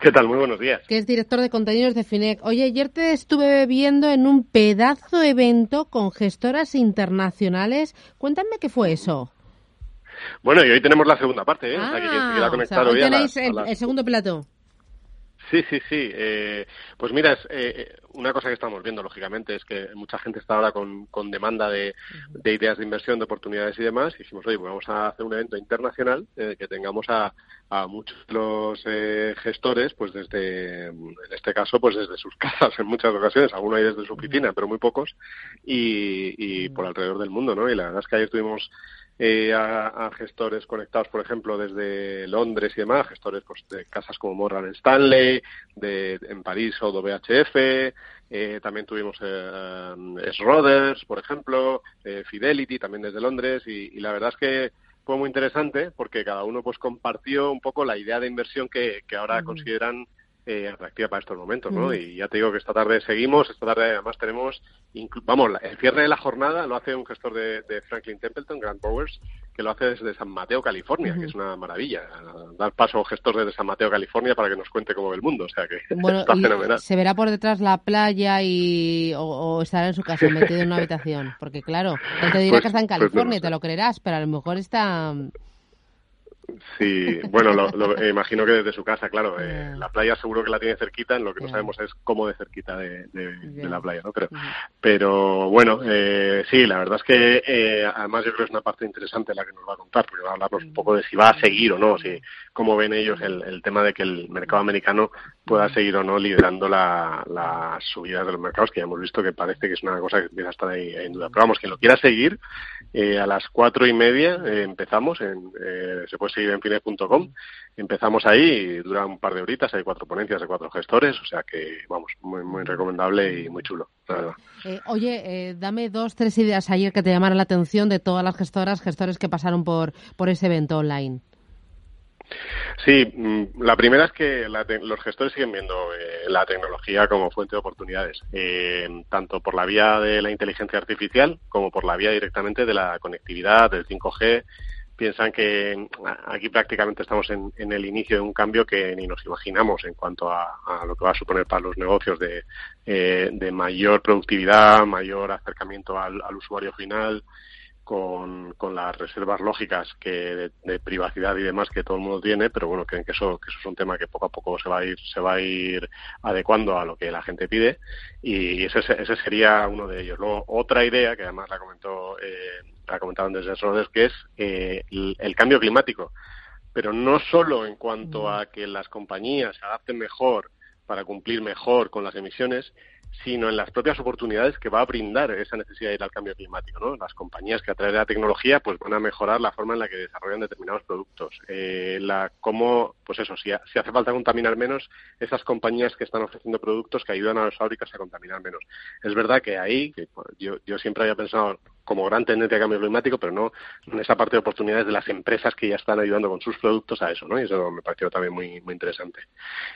¿Qué tal? Muy buenos días. Que es director de contenidos de FINEC. Oye, ayer te estuve viendo en un pedazo evento con gestoras internacionales. Cuéntame qué fue eso. Bueno, y hoy tenemos la segunda parte, ¿eh? o sea, que se queda conectado o sea, hoy tenéis el, segundo plato. Sí, sí, sí. Eh, pues mira, es, eh, una cosa que estamos viendo, lógicamente, es que mucha gente está ahora con, con demanda de, de, ideas de inversión, de oportunidades y demás. Y dijimos, oye, pues vamos a hacer un evento internacional eh, que tengamos a, a muchos de los eh, gestores, pues desde, en este caso, pues desde sus casas en muchas ocasiones. Algunos hay desde su oficina, pero muy pocos. Y, y por alrededor del mundo, ¿no? Y la verdad es que ayer tuvimos eh, a, gestores conectados, por ejemplo, desde Londres y demás, gestores pues, de casas como Morgan Stanley, de, en París o VHF, eh, también tuvimos eh, Schroders, por ejemplo, eh, Fidelity, también desde Londres, y, la verdad es que fue muy interesante porque cada uno pues compartió un poco la idea de inversión que, que ahora consideran eh, atractiva para estos momentos, ¿no? Y ya te digo que esta tarde seguimos, esta tarde además tenemos, vamos, el cierre de la jornada lo hace un gestor de, Franklin Templeton, Grant Powers, que lo hace desde San Mateo, California, que es una maravilla. Dar paso a un gestor desde San Mateo, California, para que nos cuente cómo ve el mundo, o sea que está fenomenal. ¿Se verá por detrás la playa y o, estará en su casa metido en una habitación? Porque claro, él te dirá pues, que está en pues California, y te lo creerás, pero a lo mejor está Sí, bueno, lo, imagino que desde su casa, claro. Eh, la playa seguro que la tiene cerquita, en lo que no sabemos es cómo de cerquita de, la playa, ¿no? Pero, pero bueno, eh, sí, la verdad es que eh, además yo creo que es una parte interesante la que nos va a contar, porque va a hablarnos un poco de si va a seguir o no, si cómo ven ellos el, el tema de que el mercado americano pueda seguir o no liderando las subidas de los mercados, que ya hemos visto que parece que es una cosa que empieza a estar ahí en duda. Pero vamos, quien lo quiera seguir, a las cuatro y media empezamos, en, se puede seguir en fines.com. Empezamos ahí y dura un par de horitas, hay cuatro ponencias de cuatro gestores, o sea que, vamos, muy, muy recomendable y muy chulo, eh, oye, eh, dame dos, tres ideas ayer que te llamaron la atención de todas las gestoras, gestores que pasaron por, por ese evento online. Sí, mm, la primera es que los gestores siguen viendo eh, la tecnología como fuente de oportunidades, tanto por la vía de la inteligencia artificial como por la vía directamente de la conectividad, del 5G, piensan que aquí prácticamente estamos en, el inicio de un cambio que ni nos imaginamos en cuanto a, lo que va a suponer para los negocios de, eh, de mayor productividad, mayor acercamiento al, usuario final, con, con las reservas lógicas que de, privacidad y demás que todo el mundo tiene, pero bueno, creen que eso, que eso es un tema que poco a poco se va a ir, se va a ir adecuando a lo que la gente pide y ese, ese sería uno de ellos. Luego, otra idea que además la comentó, eh, la comentaron desde Sodes, que es eh, el, cambio climático. Pero no solo en cuanto a que las compañías se adapten mejor para cumplir mejor con las emisiones, sino en las propias oportunidades que va a brindar esa necesidad de ir al cambio climático. ¿no? Las compañías que a través de la tecnología pues van a mejorar la forma en la que desarrollan determinados productos. Eh, la, cómo, pues eso, si, hace falta contaminar menos, esas compañías que están ofreciendo productos que ayudan a las fábricas a contaminar menos. Es verdad que ahí, que yo, yo siempre había pensado como gran tendencia de cambio climático, pero no en esa parte de oportunidades de las empresas que ya están ayudando con sus productos a eso, ¿no? Y eso me pareció también muy, muy interesante.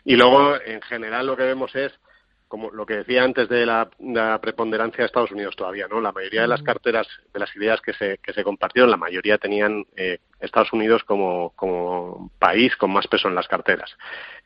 Y luego, en general, lo que vemos es como lo que decía antes de la, preponderancia de Estados Unidos todavía, ¿no? La mayoría de las carteras, de las ideas que se, que se compartieron, la mayoría tenían eh, Estados Unidos como, como país con más peso en las carteras.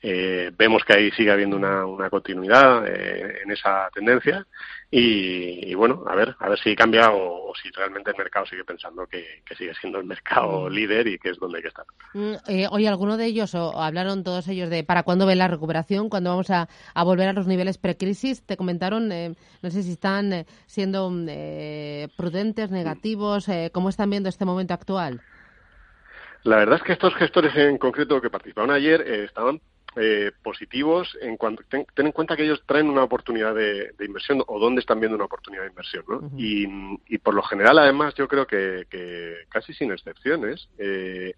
Eh, vemos que ahí sigue habiendo una, una continuidad eh, en esa tendencia y, bueno, a ver, a ver si cambia o, si realmente el mercado sigue pensando que, sigue siendo el mercado mm. líder y que es donde hay que estar. Mm, eh, oye, ¿alguno de ellos o hablaron todos ellos de para cuándo ven la recuperación, cuándo vamos a, a volver a los niveles precrisis? Te comentaron, no sé si están siendo prudentes, negativos, ¿cómo están viendo este momento actual? La verdad es que estos gestores en concreto que participaron ayer eh, estaban eh, positivos en cuanto ten, en cuenta que ellos traen una oportunidad de, inversión o dónde están viendo una oportunidad de inversión ¿no? y, por lo general además yo creo que, casi sin excepciones eh,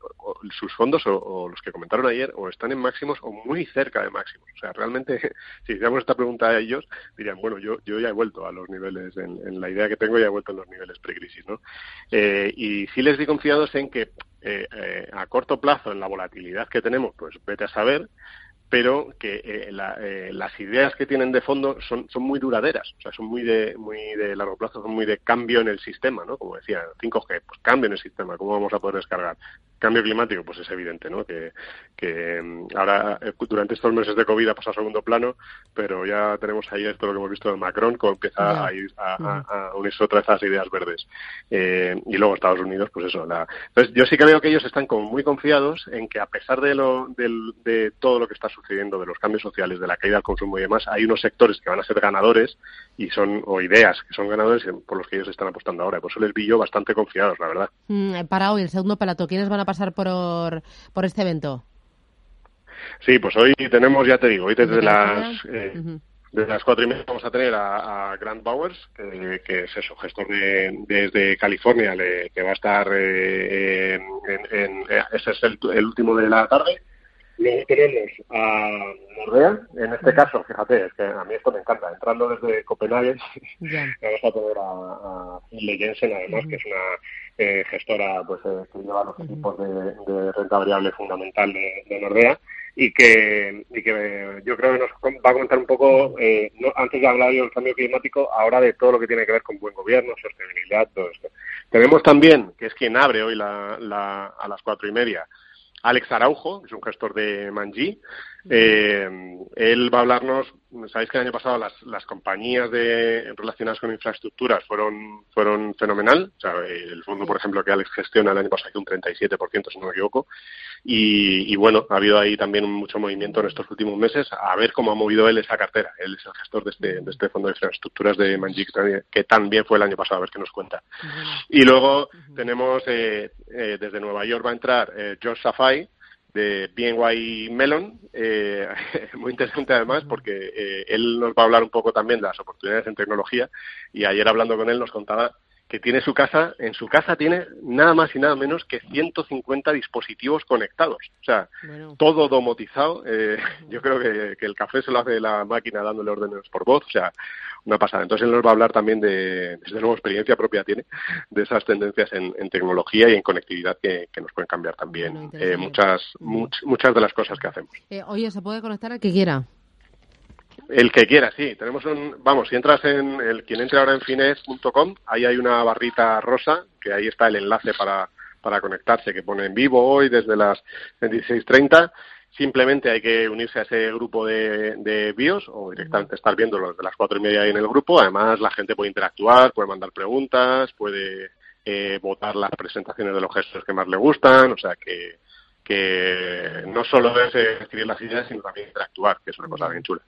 sus fondos o, los que comentaron ayer o están en máximos o muy cerca de máximos o sea realmente si hiciéramos esta pregunta a ellos dirían bueno yo yo ya he vuelto a los niveles en, la idea que tengo ya he vuelto a los niveles precrisis ¿no? Eh, y sí les di confiados en que a corto plazo en la volatilidad que tenemos pues vete a saber pero que eh, eh, las ideas que tienen de fondo son, son muy duraderas, o sea, son muy de, muy de largo plazo, son muy de cambio en el sistema, ¿no? Como decía, 5G, pues cambio en el sistema, ¿cómo vamos a poder descargar? Cambio climático, pues es evidente, ¿no? Que, que mm, ahora, eh, durante estos meses de COVID ha pasado a segundo plano, pero ya tenemos ahí esto lo que hemos visto de Macron, como empieza a, ir a, unirse otra vez a ideas verdes. y luego Estados Unidos, pues eso. La... Entonces, yo sí que veo que ellos están como muy confiados en que a pesar de, lo, de todo lo que está sucediendo, de los cambios sociales, de la caída del consumo y demás, hay unos sectores que van a ser ganadores y son, o ideas que son ganadores por los que ellos están apostando ahora. por eso les vi yo bastante confiados, la verdad. Mm, para hoy, el segundo plato, ¿quiénes van a pasar por, por este evento? Sí, pues hoy tenemos, ya te digo, hoy desde las... Eh, desde las cuatro y media vamos a tener a, Grant Bowers, que, es eso, gestor de, desde California, que va a estar eh, en, ese es el, último de la tarde. Luego tenemos a Nordea, en este caso, fíjate, es que a mí esto me encanta, entrando desde Copenhague, vamos a tener a, a Jensen, además, que es una eh, gestora pues eh, que lleva los equipos de, renta variable fundamental de, Nordea y que, y que yo creo que nos va a comentar un poco, eh, antes de hablar yo del cambio climático, ahora de todo lo que tiene que ver con buen gobierno, sostenibilidad, todo esto. Tenemos también, que es quien abre hoy la, la, a las cuatro y media, Alex Araujo, que es un gestor de Manji. Eh, él va a hablarnos, sabéis que el año pasado las, las compañías de, relacionadas con infraestructuras fueron, fueron fenomenal. O sea, el fondo, por ejemplo, que Alex gestiona el año pasado un 37%, si no me equivoco. Y, bueno, ha habido ahí también mucho movimiento en estos últimos meses a ver cómo ha movido él esa cartera. Él es el gestor de este, de este fondo de infraestructuras de Manji, que también fue el año pasado, a ver qué nos cuenta. Y luego tenemos, eh, eh, desde Nueva York va a entrar eh, George Safai, de BNY Melon, eh, muy interesante además porque eh, él nos va a hablar un poco también de las oportunidades en tecnología y ayer hablando con él nos contaba que tiene su casa, en su casa tiene nada más y nada menos que 150 dispositivos conectados. O sea, todo domotizado. Eh, yo creo que, el café se lo hace la máquina dándole órdenes por voz. O sea, una pasada. Entonces él nos va a hablar también de, desde luego, experiencia propia tiene, de esas tendencias en, tecnología y en conectividad que, nos pueden cambiar también eh, muchas, muchas de las cosas que hacemos. Eh, oye, ¿se puede conectar al que quiera? El que quiera, sí. Tenemos un, vamos, si entras en el quien entre ahora en fines.com, ahí hay una barrita rosa, que ahí está el enlace para, para conectarse, que pone en vivo hoy desde las 16.30. Simplemente hay que unirse a ese grupo de, de BIOS o directamente estar viéndolo desde las cuatro y media ahí en el grupo. Además, la gente puede interactuar, puede mandar preguntas, puede eh, votar las presentaciones de los gestos que más le gustan. O sea que, que no solo es eh, escribir las ideas, sino también interactuar, que es una cosa bien chula.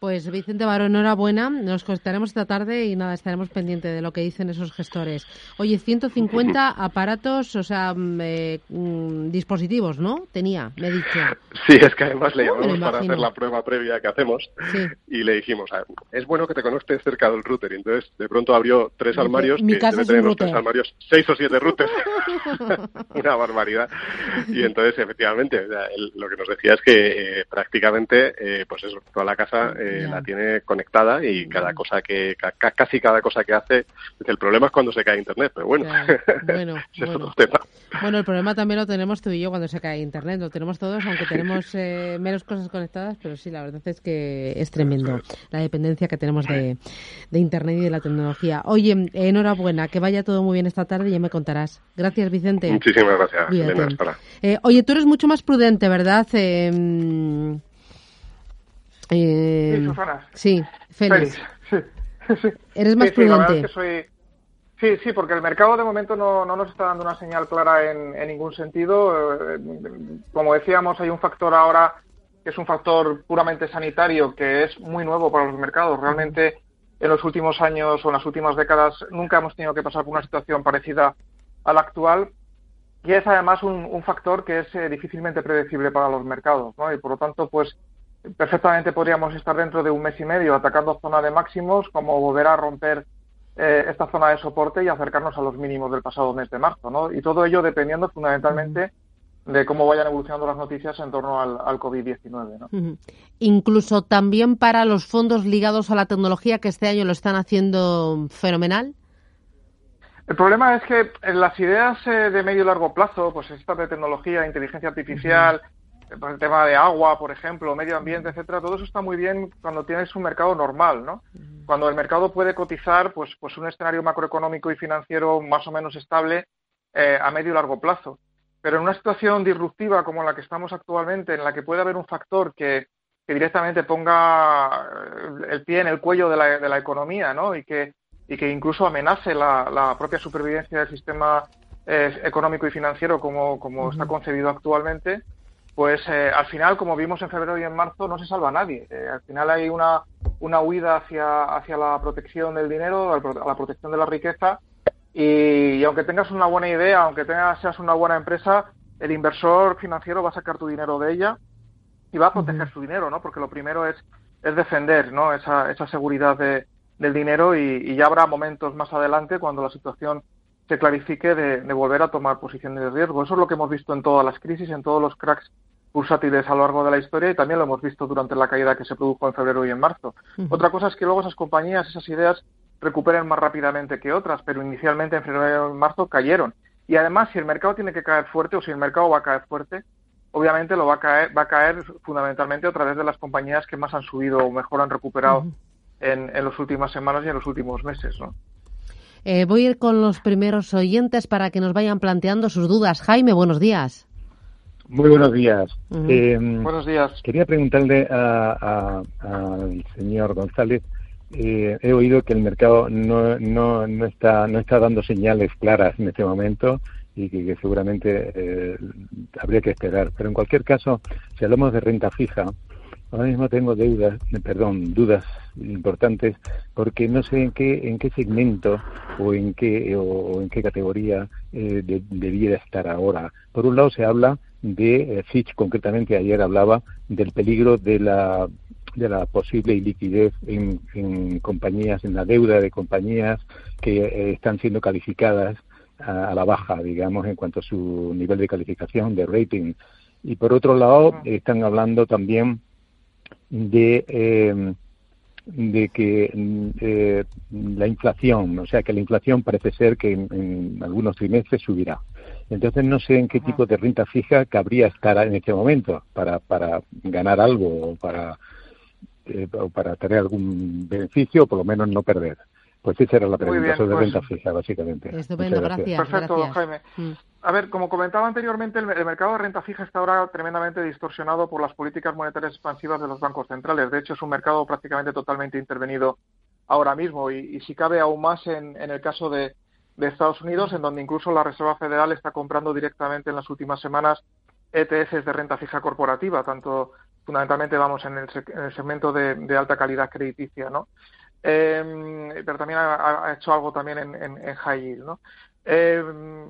Pues Vicente Baro, enhorabuena. Nos conectaremos esta tarde y nada, estaremos pendientes de lo que dicen esos gestores. Oye, 150 aparatos, o sea, mm, eh, mm, dispositivos, ¿no? Tenía, me he dicho. Sí, es que además le llamamos para hacer la prueba previa que hacemos y le dijimos, ah, es bueno que te conectes cerca del router. Y entonces de pronto abrió tres armarios, Mi casa que es tres armarios, seis o siete routers. Una barbaridad. Y entonces, efectivamente, lo que nos decía es que eh, prácticamente, eh, pues eso, toda la casa la tiene conectada y cada cosa que, casi cada cosa que hace, el problema es cuando se cae internet, pero bueno, bueno, bueno. tema. Bueno, el problema también lo tenemos tú y yo cuando se cae internet, lo tenemos todos, aunque tenemos eh, menos cosas conectadas, pero sí, la verdad es que es tremendo la dependencia que tenemos de, de internet y de la tecnología. Oye, enhorabuena, que vaya todo muy bien esta tarde y ya me contarás. Gracias, Vicente. Muchísimas gracias. Eh, oye, tú eres mucho más prudente, ¿verdad? Eh, eh, sí, Susana. Sí. Sí, Eres más prudente. Sí, sí, porque el mercado de momento no, no, nos está dando una señal clara en, en ningún sentido. Eh, como decíamos, hay un factor ahora que es un factor puramente sanitario que es muy nuevo para los mercados. Realmente en los últimos años o en las últimas décadas nunca hemos tenido que pasar por una situación parecida a la actual y es además un, un factor que es eh, difícilmente predecible para los mercados. ¿no? Y por lo tanto, pues perfectamente podríamos estar dentro de un mes y medio atacando zona de máximos, como volver a romper eh, esta zona de soporte y acercarnos a los mínimos del pasado mes de marzo, ¿no? Y todo ello dependiendo fundamentalmente de cómo vayan evolucionando las noticias en torno al, COVID-19. ¿no? Incluso también para los fondos ligados a la tecnología que este año lo están haciendo fenomenal. El problema es que en las ideas eh, de medio y largo plazo, pues estas de tecnología, inteligencia artificial, el tema de agua, por ejemplo, medio ambiente, etcétera, todo eso está muy bien cuando tienes un mercado normal, ¿no? Cuando el mercado puede cotizar, pues, pues un escenario macroeconómico y financiero más o menos estable eh, a medio y largo plazo. Pero en una situación disruptiva como la que estamos actualmente, en la que puede haber un factor que, que directamente ponga eh, el pie en el cuello de la, de la economía, ¿no? Y que, y que incluso amenace la, la propia supervivencia del sistema eh, económico y financiero como, como está concebido actualmente, pues eh, al final, como vimos en febrero y en marzo, no se salva nadie. Eh, al final hay una, una huida hacia, hacia la protección del dinero, a la protección de la riqueza, y, aunque tengas una buena idea, aunque tengas, seas una buena empresa, el inversor financiero va a sacar tu dinero de ella y va a proteger su dinero, ¿no? Porque lo primero es, es defender, ¿no? Esa, esa seguridad de, del dinero y, ya habrá momentos más adelante cuando la situación se clarifique de, de, volver a tomar posiciones de riesgo. Eso es lo que hemos visto en todas las crisis, en todos los cracks bursátiles a lo largo de la historia y también lo hemos visto durante la caída que se produjo en febrero y en marzo. Otra cosa es que luego esas compañías, esas ideas, recuperen más rápidamente que otras, pero inicialmente en febrero y en marzo cayeron. Y además, si el mercado tiene que caer fuerte o si el mercado va a caer fuerte, obviamente lo va a caer, va a caer fundamentalmente a través de las compañías que más han subido o mejor han recuperado en, en las últimas semanas y en los últimos meses. ¿no? Eh, voy a ir con los primeros oyentes para que nos vayan planteando sus dudas. Jaime, buenos días. Muy buenos días. Eh, buenos días. Quería preguntarle al señor González. Eh, he oído que el mercado no, no, no, está, no está dando señales claras en este momento y que, seguramente eh, habría que esperar. Pero en cualquier caso, si hablamos de renta fija, ahora mismo tengo deudas, perdón, dudas importantes porque no sé en qué en qué segmento o en qué o, en qué categoría debiera estar ahora. Por un lado se habla de eh, Fitch, concretamente ayer hablaba del peligro de la, de la posible iliquidez en, en compañías, en la deuda de compañías que eh, están siendo calificadas a, la baja, digamos, en cuanto a su nivel de calificación, de rating. Y por otro lado, están hablando también de, eh, de que la inflación, o sea, que la inflación parece ser que en algunos trimestres subirá. Entonces no sé en qué tipo de renta fija cabría estar en este momento para, para ganar algo o para, eh, para tener algún beneficio o por lo menos no perder. Pues esa era la pregunta sobre pues renta fija, básicamente. Estupendo, gracias. Perfecto, Jaime. Mm. A ver, como comentaba anteriormente, el, mercado de renta fija está ahora tremendamente distorsionado por las políticas monetarias expansivas de los bancos centrales. De hecho, es un mercado prácticamente totalmente intervenido ahora mismo y, si cabe aún más en, el caso de, Estados Unidos, en donde incluso la Reserva Federal está comprando directamente en las últimas semanas ETFs de renta fija corporativa, tanto fundamentalmente vamos en el, segmento de, alta calidad crediticia, ¿no? Em, pero también ha, hecho algo también en, high yield, ¿no? Em,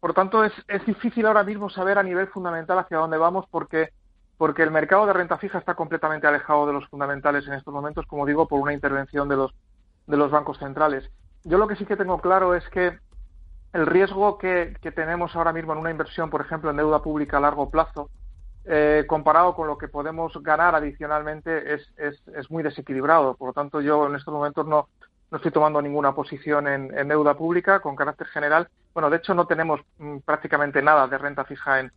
por tanto, es, es difícil ahora mismo saber a nivel fundamental hacia dónde vamos porque porque el mercado de renta fija está completamente alejado de los fundamentales en estos momentos, como digo, por una intervención de los, de los bancos centrales. Yo lo que sí que tengo claro es que el riesgo que, tenemos ahora mismo en una inversión, por ejemplo, en deuda pública a largo plazo, eh, comparado con lo que podemos ganar adicionalmente, es, muy desequilibrado. Por lo tanto, yo en estos momentos no, estoy tomando ninguna posición en, en, deuda pública con carácter general. Bueno, de hecho, no tenemos mm, prácticamente nada de renta fija en,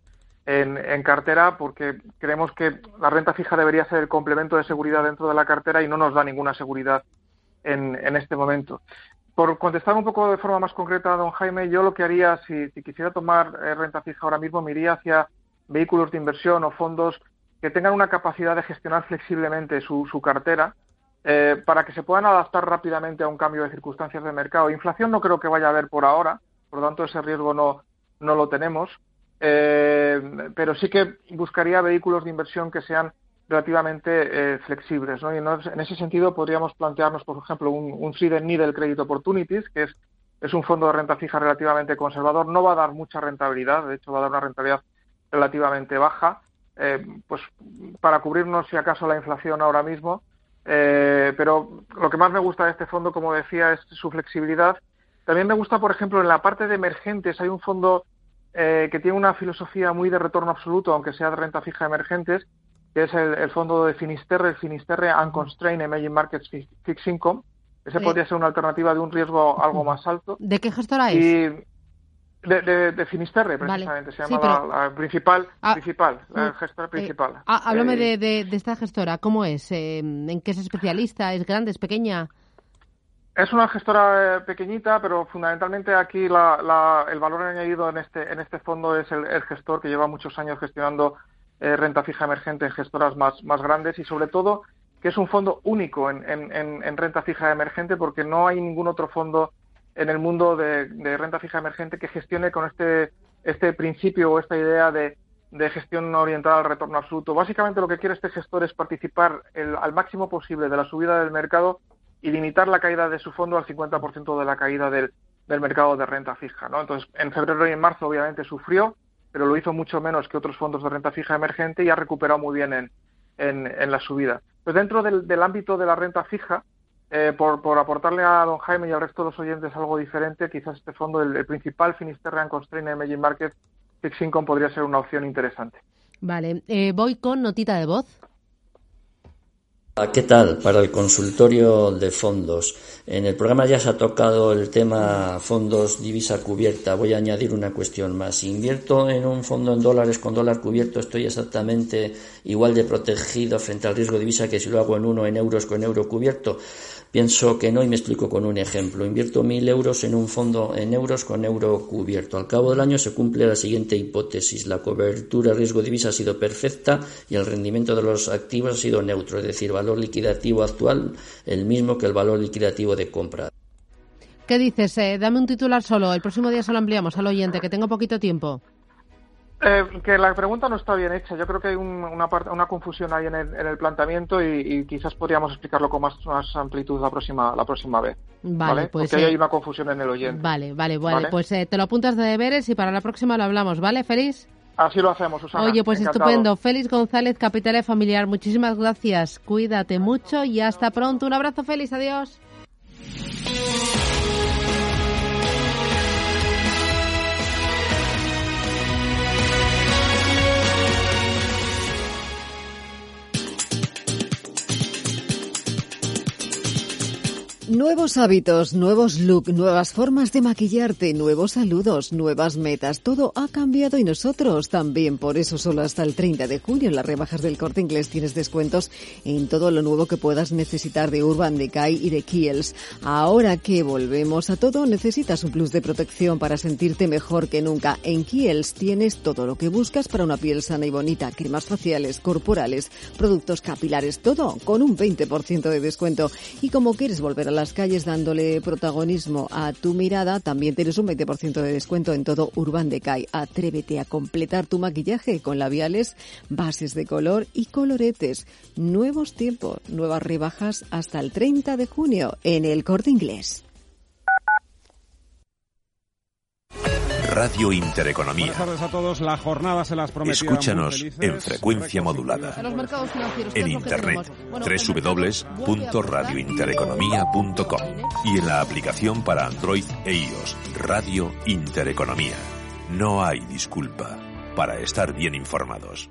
en, cartera porque creemos que la renta fija debería ser el complemento de seguridad dentro de la cartera y no nos da ninguna seguridad en, este momento. Por contestar un poco de forma más concreta a don Jaime, yo lo que haría si, quisiera tomar eh, renta fija ahora mismo, me iría hacia vehículos de inversión o fondos que tengan una capacidad de gestionar flexiblemente su, cartera eh, para que se puedan adaptar rápidamente a un cambio de circunstancias de mercado. Inflación no creo que vaya a haber por ahora, por lo tanto ese riesgo no, no lo tenemos. Eh, pero sí que buscaría vehículos de inversión que sean relativamente eh, flexibles. ¿no? Y en ese sentido podríamos plantearnos, por ejemplo, un, un Seed Needle Credit Opportunities, que es, es un fondo de renta fija relativamente conservador. No va a dar mucha rentabilidad, de hecho va a dar una rentabilidad relativamente baja, eh, pues para cubrirnos si acaso la inflación ahora mismo. Eh, pero lo que más me gusta de este fondo, como decía, es su flexibilidad. También me gusta, por ejemplo, en la parte de emergentes hay un fondo eh, que tiene una filosofía muy de retorno absoluto, aunque sea de renta fija emergentes, que es el, fondo de Finisterre, el Finisterre Unconstrained Emerging Markets Fixed Income. Ese podría ser una alternativa de un riesgo algo más alto. ¿De qué gestora es? de, Finisterre, precisamente, se llama la, principal, ah, principal, la mm, gestora eh, principal. Ah, háblame eh, de, de, esta gestora, ¿cómo es? ¿En qué es especialista? ¿Es grande? ¿Es pequeña? Es una gestora eh, pequeñita, pero fundamentalmente aquí el valor añadido en este, en este fondo es el, gestor que lleva muchos años gestionando eh, renta fija emergente en gestoras más, más grandes y sobre todo que es un fondo único en, en, renta fija emergente porque no hay ningún otro fondo en el mundo de, renta fija emergente que gestione con este, este principio o esta idea de, de gestión orientada al retorno absoluto. Básicamente lo que quiere este gestor es participar al máximo posible de la subida del mercado y limitar la caída de su fondo al 50% de la caída del, mercado de renta fija. ¿no? Entonces, en febrero y en marzo obviamente sufrió, pero lo hizo mucho menos que otros fondos de renta fija emergente y ha recuperado muy bien en, en, la subida. Pues dentro del, ámbito de la renta fija, eh, por, por, aportarle a don Jaime y al resto de los oyentes algo diferente, quizás este fondo, el, principal Finisterre and Constrained Emerging Market Fixed Income podría ser una opción interesante. Vale, eh, voy con notita de voz. ¿Qué tal? Para el consultorio de fondos. En el programa ya se ha tocado el tema fondos divisa cubierta. Voy a añadir una cuestión más. Si invierto en un fondo en dólares con dólar cubierto, estoy exactamente igual de protegido frente al riesgo de divisa que si lo hago en uno en euros con euro cubierto. Pienso que no y me explico con un ejemplo. Invierto mil euros en un fondo en euros con euro cubierto. Al cabo del año se cumple la siguiente hipótesis. La cobertura riesgo divisa ha sido perfecta y el rendimiento de los activos ha sido neutro, es decir, valor liquidativo actual el mismo que el valor liquidativo de compra. ¿Qué dices? Eh, dame un titular solo. El próximo día se lo ampliamos al oyente, que tengo poquito tiempo. Eh, que la pregunta no está bien hecha. Yo creo que hay una, una confusión ahí en el, planteamiento y, quizás podríamos explicarlo con más, amplitud la próxima, la próxima vez. Vale, pues. Porque hay una confusión en el oyente. Vale, vale, vale. Pues eh, te lo apuntas de deberes y para la próxima lo hablamos, ¿vale, Félix? Así lo hacemos, Susana. Oye, pues estupendo. Félix González, Capital Familiar, muchísimas gracias. Cuídate mucho y hasta pronto. Un abrazo, Félix. Adiós. Nuevos hábitos, nuevos look, nuevas formas de maquillarte, nuevos saludos, nuevas metas. Todo ha cambiado y nosotros también. Por eso solo hasta el 30 de junio en las rebajas del corte inglés tienes descuentos en todo lo nuevo que puedas necesitar de Urban Decay y de Kiehl's. Ahora que volvemos a todo, necesitas un plus de protección para sentirte mejor que nunca. En Kiehl's tienes todo lo que buscas para una piel sana y bonita. Cremas faciales, corporales, productos capilares, todo con un 20% de descuento. Y como quieres volver a las calles dándole protagonismo a tu mirada, también tienes un 20% de descuento en todo Urban Decay. Atrévete a completar tu maquillaje con labiales, bases de color y coloretes. Nuevos tiempos, nuevas rebajas hasta el 30 de junio en el Corte Inglés. Radio Intereconomía. Buenas tardes a todos. La jornada se las prometía Escúchanos en frecuencia modulada. En internet www.radiointereconomía.com y en la aplicación para Android e iOS Radio Intereconomía. No hay disculpa para estar bien informados.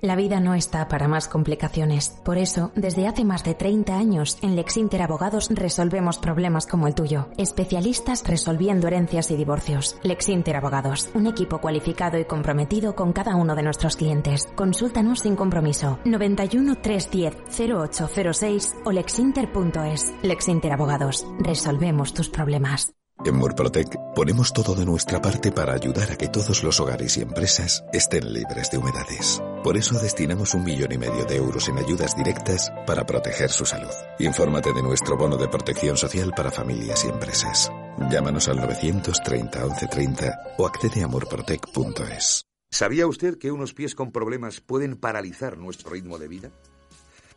La vida no está para más complicaciones. Por eso, desde hace más de 30 años, en Lexinter Abogados resolvemos problemas como el tuyo. Especialistas resolviendo herencias y divorcios. Lexinter Abogados, un equipo cualificado y comprometido con cada uno de nuestros clientes. Consúltanos sin compromiso. 91 310 0806 o lexinter.es. Lexinter Abogados, resolvemos tus problemas. En Murprotec ponemos todo de nuestra parte para ayudar a que todos los hogares y empresas estén libres de humedades. Por eso destinamos un millón y medio de euros en ayudas directas para proteger su salud. Infórmate de nuestro bono de protección social para familias y empresas. Llámanos al 930 1130 o accede a murprotec.es. ¿Sabía usted que unos pies con problemas pueden paralizar nuestro ritmo de vida?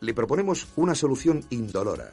Le proponemos una solución indolora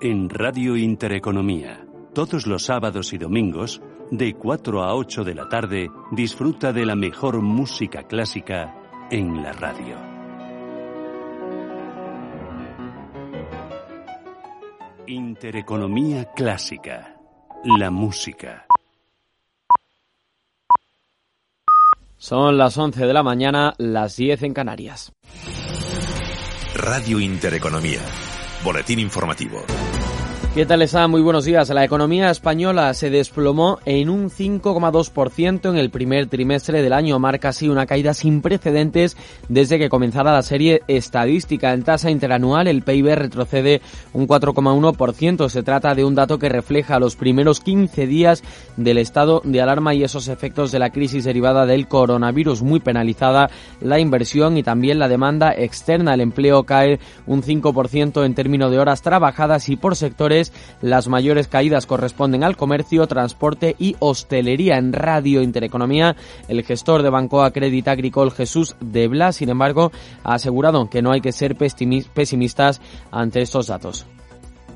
en Radio Intereconomía. Todos los sábados y domingos, de 4 a 8 de la tarde, disfruta de la mejor música clásica en la radio. Intereconomía clásica. La música. Son las 11 de la mañana, las 10 en Canarias. Radio Intereconomía. Boletín informativo. ¿Qué tal está? Muy buenos días. La economía española se desplomó en un 5,2% en el primer trimestre del año. Marca así una caída sin precedentes desde que comenzara la serie estadística. En tasa interanual el PIB retrocede un 4,1%. Se trata de un dato que refleja los primeros 15 días del estado de alarma y esos efectos de la crisis derivada del coronavirus. Muy penalizada la inversión y también la demanda externa. El empleo cae un 5% en términos de horas trabajadas y por sectores las mayores caídas corresponden al comercio, transporte y hostelería. En Radio Intereconomía, el gestor de Banco Acredita Agricole Jesús de Blas, sin embargo, ha asegurado que no hay que ser pesimistas ante estos datos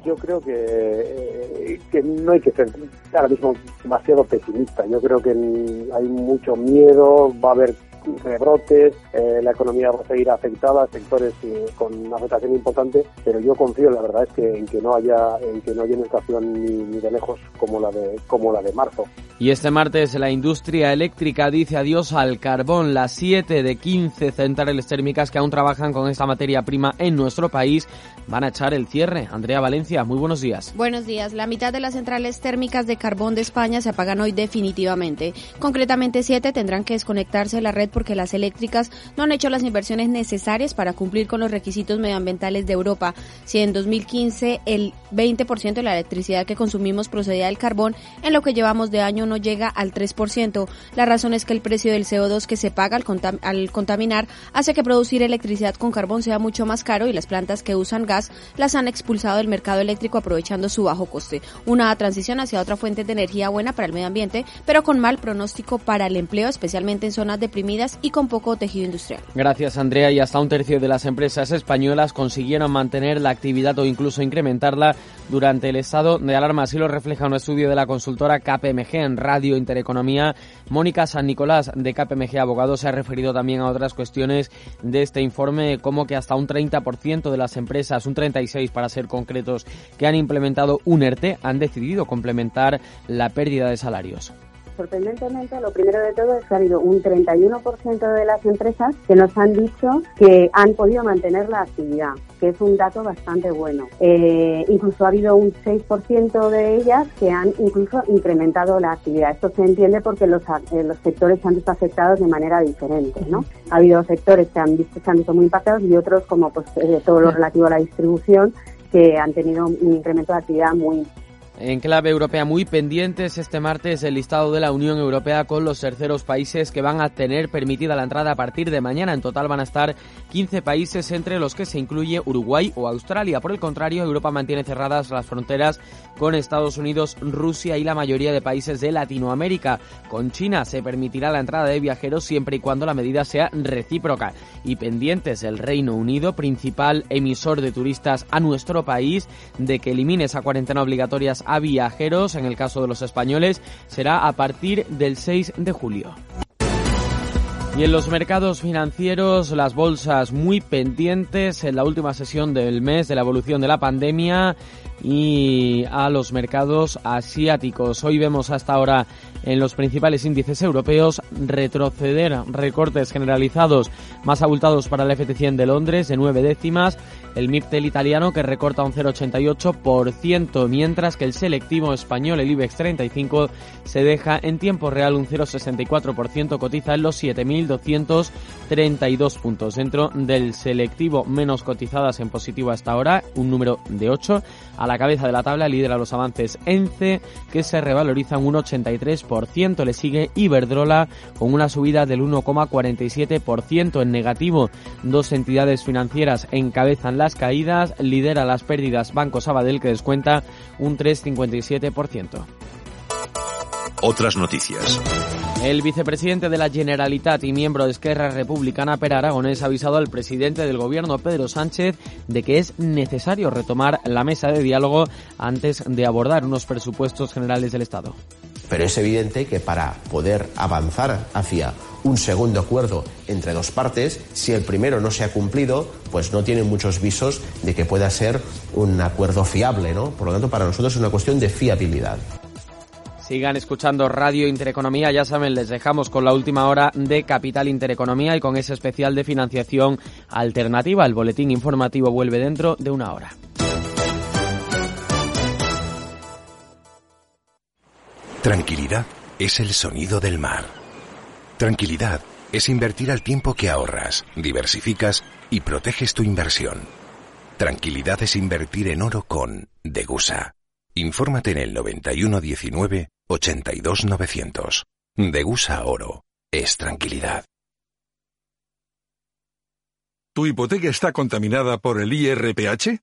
yo creo que, que no hay que ser ahora mismo demasiado pesimista. Yo creo que hay mucho miedo, va a haber rebrotes, eh, la economía va a seguir afectada, sectores eh, con una afectación importante, pero yo confío, la verdad es que en que no haya, en que no haya una estación ni, de lejos como la de, como la de marzo. Y este martes la industria eléctrica dice adiós al carbón. Las 7 de 15 centrales térmicas que aún trabajan con esta materia prima en nuestro país van a echar el cierre. Andrea Valencia, muy buenos días. Buenos días. La mitad de las centrales térmicas de carbón de España se apagan hoy definitivamente. Concretamente, siete tendrán que desconectarse de la red porque las eléctricas no han hecho las inversiones necesarias para cumplir con los requisitos medioambientales de Europa. Si en 2015 el 20% de la electricidad que consumimos procedía del carbón, en lo que llevamos de año no llega al 3%. La razón es que el precio del CO2 que se paga al, al contaminar hace que producir electricidad con carbón sea mucho más caro y las plantas que usan gas las han expulsado del mercado eléctrico aprovechando su bajo coste. Una transición hacia otra fuente de energía buena para el medio ambiente, pero con mal pronóstico para el empleo, especialmente en zonas deprimidas y con poco tejido industrial. Gracias, Andrea. Y hasta un tercio de las empresas españolas consiguieron mantener la actividad o incluso incrementarla durante el estado de alarma. Así lo refleja un estudio de la consultora KPMG en Radio Intereconomía. Mónica San Nicolás de KPMG Abogados se ha referido también a otras cuestiones de este informe, como que hasta un 30% de las empresas, un 36% para ser concretos, que han implementado un ERTE han decidido complementar la pérdida de salarios sorprendentemente, lo primero de todo es que ha habido un 31% de las empresas que nos han dicho que han podido mantener la actividad, que es un dato bastante bueno. Eh, incluso ha habido un 6% de ellas que han incluso incrementado la actividad. Esto se entiende porque los, eh, los sectores se han visto afectados de manera diferente. ¿no? Ha habido sectores que han visto, se han visto muy impactados y otros, como pues, eh, todo lo relativo a la distribución, que han tenido un incremento de actividad muy en clave europea muy pendientes este martes el listado de la Unión Europea con los terceros países que van a tener permitida la entrada a partir de mañana. En total van a estar 15 países entre los que se incluye Uruguay o Australia. Por el contrario, Europa mantiene cerradas las fronteras con Estados Unidos, Rusia y la mayoría de países de Latinoamérica. Con China se permitirá la entrada de viajeros siempre y cuando la medida sea recíproca. Y pendientes el Reino Unido, principal emisor de turistas a nuestro país, de que elimine esa cuarentena obligatoria a viajeros, en el caso de los españoles, será a partir del 6 de julio. Y en los mercados financieros, las bolsas muy pendientes en la última sesión del mes de la evolución de la pandemia y a los mercados asiáticos. Hoy vemos hasta ahora en los principales índices europeos retroceder recortes generalizados más abultados para el FT100 de Londres de nueve décimas, el MIPTEL italiano que recorta un 0,88%, mientras que el selectivo español, el IBEX 35, se deja en tiempo real un 0,64%, cotiza en los 7.232 puntos. Dentro del selectivo menos cotizadas en positivo hasta ahora, un número de 8, a la cabeza de la tabla lidera los avances ENCE, que se revalorizan un 83%. Le sigue Iberdrola con una subida del 1,47% en negativo. Dos entidades financieras encabezan las caídas. Lidera las pérdidas Banco Sabadell, que descuenta un 3,57%. Otras noticias. El vicepresidente de la Generalitat y miembro de Esquerra Republicana, Per Aragonés, ha avisado al presidente del gobierno, Pedro Sánchez, de que es necesario retomar la mesa de diálogo antes de abordar unos presupuestos generales del Estado. Pero es evidente que para poder avanzar hacia un segundo acuerdo entre dos partes, si el primero no se ha cumplido, pues no tiene muchos visos de que pueda ser un acuerdo fiable, ¿no? Por lo tanto, para nosotros es una cuestión de fiabilidad. Sigan escuchando Radio Intereconomía, ya saben, les dejamos con la última hora de Capital Intereconomía y con ese especial de financiación alternativa. El boletín informativo vuelve dentro de una hora. Tranquilidad es el sonido del mar. Tranquilidad es invertir al tiempo que ahorras, diversificas y proteges tu inversión. Tranquilidad es invertir en oro con Degusa. Infórmate en el 9119 82900. Degusa Oro. Es tranquilidad. ¿Tu hipoteca está contaminada por el IRPH?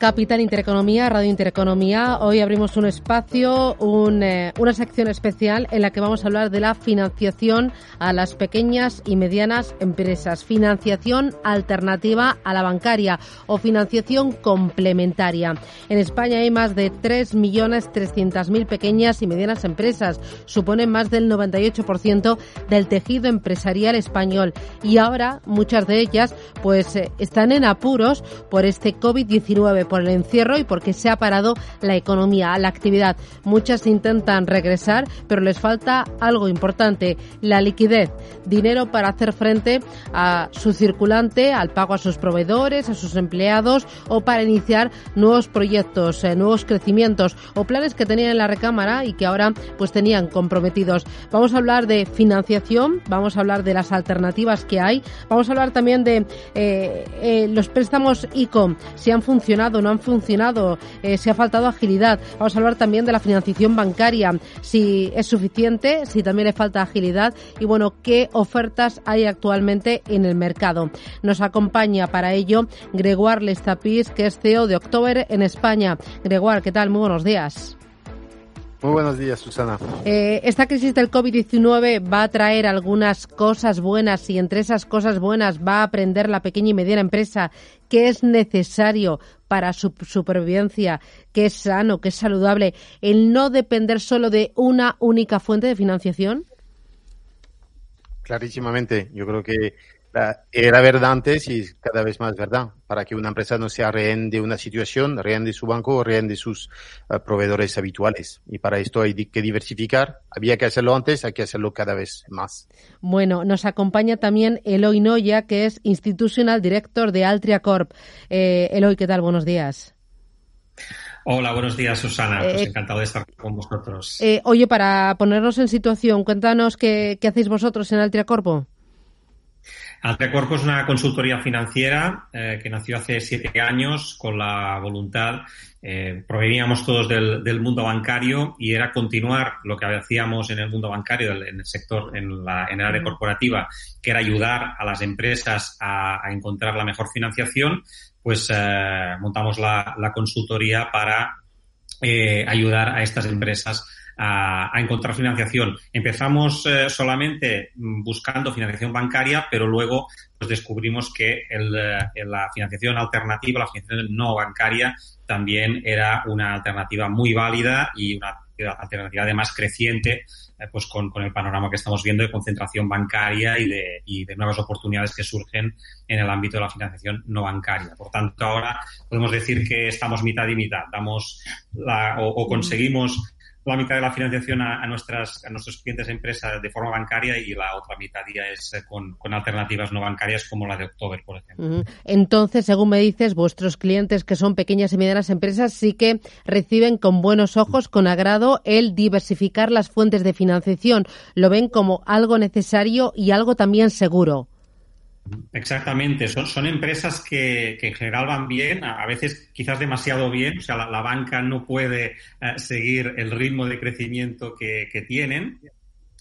Capital Intereconomía, Radio Intereconomía. Hoy abrimos un espacio, eh, una sección especial en la que vamos a hablar de la financiación a las pequeñas y medianas empresas. Financiación alternativa a la bancaria o financiación complementaria. En España hay más de 3.300.000 pequeñas y medianas empresas. Suponen más del 98% del tejido empresarial español. Y ahora muchas de ellas pues eh, están en apuros por este COVID-19, por el encierro y porque se ha parado la economía, la actividad. Muchas intentan regresar, pero les falta algo importante, la liquidez, dinero para hacer frente a su circulante, al pago a sus proveedores, a sus empleados o para iniciar nuevos proyectos, eh, nuevos crecimientos o planes que tenían en la recámara y que ahora pues tenían comprometidos. Vamos a hablar de financiación, vamos a hablar de las alternativas que hay, vamos a hablar también de eh, eh, los préstamos ICOM, si han funcionado, no han funcionado, eh, si ha faltado agilidad. Vamos a hablar también de la financiación bancaria, si es suficiente, si también le falta agilidad y bueno, qué ofertas hay actualmente en el mercado. Nos acompaña para ello Gregoire Lestapis, que es CEO de October en España. Gregoire, ¿qué tal? Muy buenos días. Muy buenos días, Susana. Eh, esta crisis del COVID-19 va a traer algunas cosas buenas y entre esas cosas buenas va a aprender la pequeña y mediana empresa que es necesario para su supervivencia, que es sano, que es saludable, el no depender solo de una única fuente de financiación? Clarísimamente. Yo creo que era verdad antes y cada vez más verdad, para que una empresa no sea rehén de una situación, rehén de su banco o rehén de sus eh, proveedores habituales. Y para esto hay que diversificar. Había que hacerlo antes, hay que hacerlo cada vez más. Bueno, nos acompaña también Eloy Noya, que es Institutional Director de Altria Corp. Eh, Eloy, ¿qué tal? Buenos días. Hola, buenos días, Susana. Pues eh, encantado de estar con vosotros. oye, para ponernos en situación, cuéntanos qué, qué hacéis vosotros en Altria Corpo. Corpo es una consultoría financiera eh, que nació hace siete años con la voluntad, eh, proveníamos todos del, mundo bancario y era continuar lo que hacíamos en el mundo bancario, en el sector, en la, en el área corporativa, que era ayudar a las empresas a, encontrar la mejor financiación, pues eh, montamos la, la, consultoría para eh, ayudar a estas empresas a, encontrar financiación. Empezamos eh, solamente mm, buscando financiación bancaria, pero luego pues descubrimos que el, eh, la financiación alternativa, la financiación no bancaria, también era una alternativa muy válida y una alternativa además creciente eh, pues con, con, el panorama que estamos viendo de concentración bancaria y de, y de nuevas oportunidades que surgen en el ámbito de la financiación no bancaria. Por tanto, ahora podemos decir que estamos mitad y mitad. Damos la, o, o conseguimos la mitad de la financiación a, nuestras, a nuestros clientes de empresas de forma bancaria y la otra mitad ya es eh, con, alternativas no bancarias como la de October, por ejemplo. Entonces, según me dices, vuestros clientes que son pequeñas y medianas empresas sí que reciben con buenos ojos, con agrado, el diversificar las fuentes de financiación. Lo ven como algo necesario y algo también seguro. Exactamente, son, son empresas que, en general van bien, a, veces quizás demasiado bien, o sea, la, banca no puede eh, seguir el ritmo de crecimiento que, tienen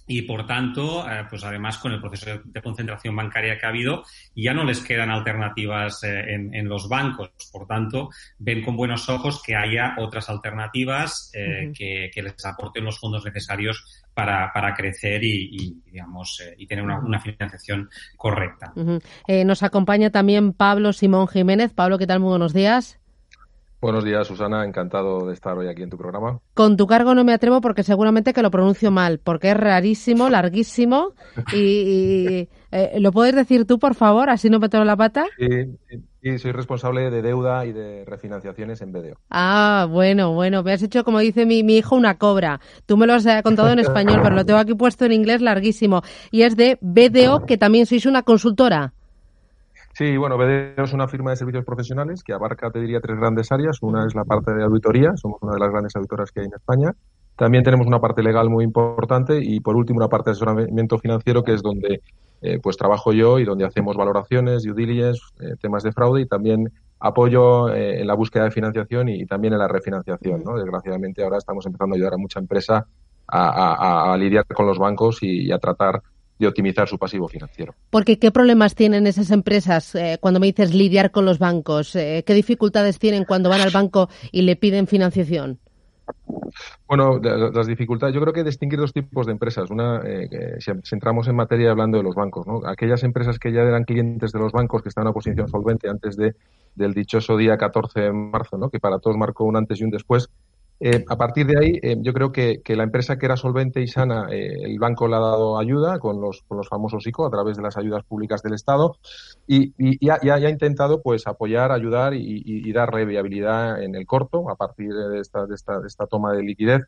y por tanto, eh, pues además con el proceso de, concentración bancaria que ha habido, ya no les quedan alternativas eh, en, los bancos. Por tanto, ven con buenos ojos que haya otras alternativas que, que, les aporten los fondos necesarios para, para crecer y, digamos, eh, y tener una, financiación correcta. Eh, nos acompaña también Pablo Simón Jiménez. Pablo, ¿qué tal? Muy buenos días. Buenos días, Susana. Encantado de estar hoy aquí en tu programa. Con tu cargo no me atrevo porque seguramente que lo pronuncio mal, porque es rarísimo, larguísimo. Y, eh, ¿lo puedes decir tú, por favor? Así no me tomo la pata. Sí, Sí, soy responsable de deuda y de refinanciaciones en BDO. Ah, bueno, bueno. Me has hecho, como dice mi, mi hijo, una cobra. Tú me lo has eh, contado en español, pero lo tengo aquí puesto en inglés larguísimo. Y es de BDO, que también sois una consultora. Sí, bueno, BDO es una firma de servicios profesionales que abarca, te diría, tres grandes áreas. Una es la parte de auditoría, somos una de las grandes auditoras que hay en España. También tenemos una parte legal muy importante y, por último, una parte de asesoramiento financiero, que es donde eh, pues trabajo yo y donde hacemos valoraciones, due diligence, eh, temas de fraude y también apoyo eh, en la búsqueda de financiación y, también en la refinanciación. ¿no? Desgraciadamente ahora estamos empezando a ayudar a mucha empresa a, lidiar con los bancos y, a tratar de optimizar su pasivo financiero. Porque ¿qué problemas tienen esas empresas eh, cuando me dices lidiar con los bancos? Eh, ¿Qué dificultades tienen cuando van al banco y le piden financiación? Bueno, las dificultades, yo creo que distinguir dos tipos de empresas. Una, eh, si entramos en materia hablando de los bancos, ¿no? Aquellas empresas que ya eran clientes de los bancos, que están en una posición solvente antes de, del dichoso día 14 de marzo, ¿no? Que para todos marcó un antes y un después, eh, a partir de ahí, eh, yo creo que, la empresa que era solvente y sana, eh, el banco le ha dado ayuda con los, con los famosos ICO a través de las ayudas públicas del Estado y, y, ha, intentado pues apoyar, ayudar y, y, darle viabilidad en el corto a partir de esta, de esta, de esta toma de liquidez.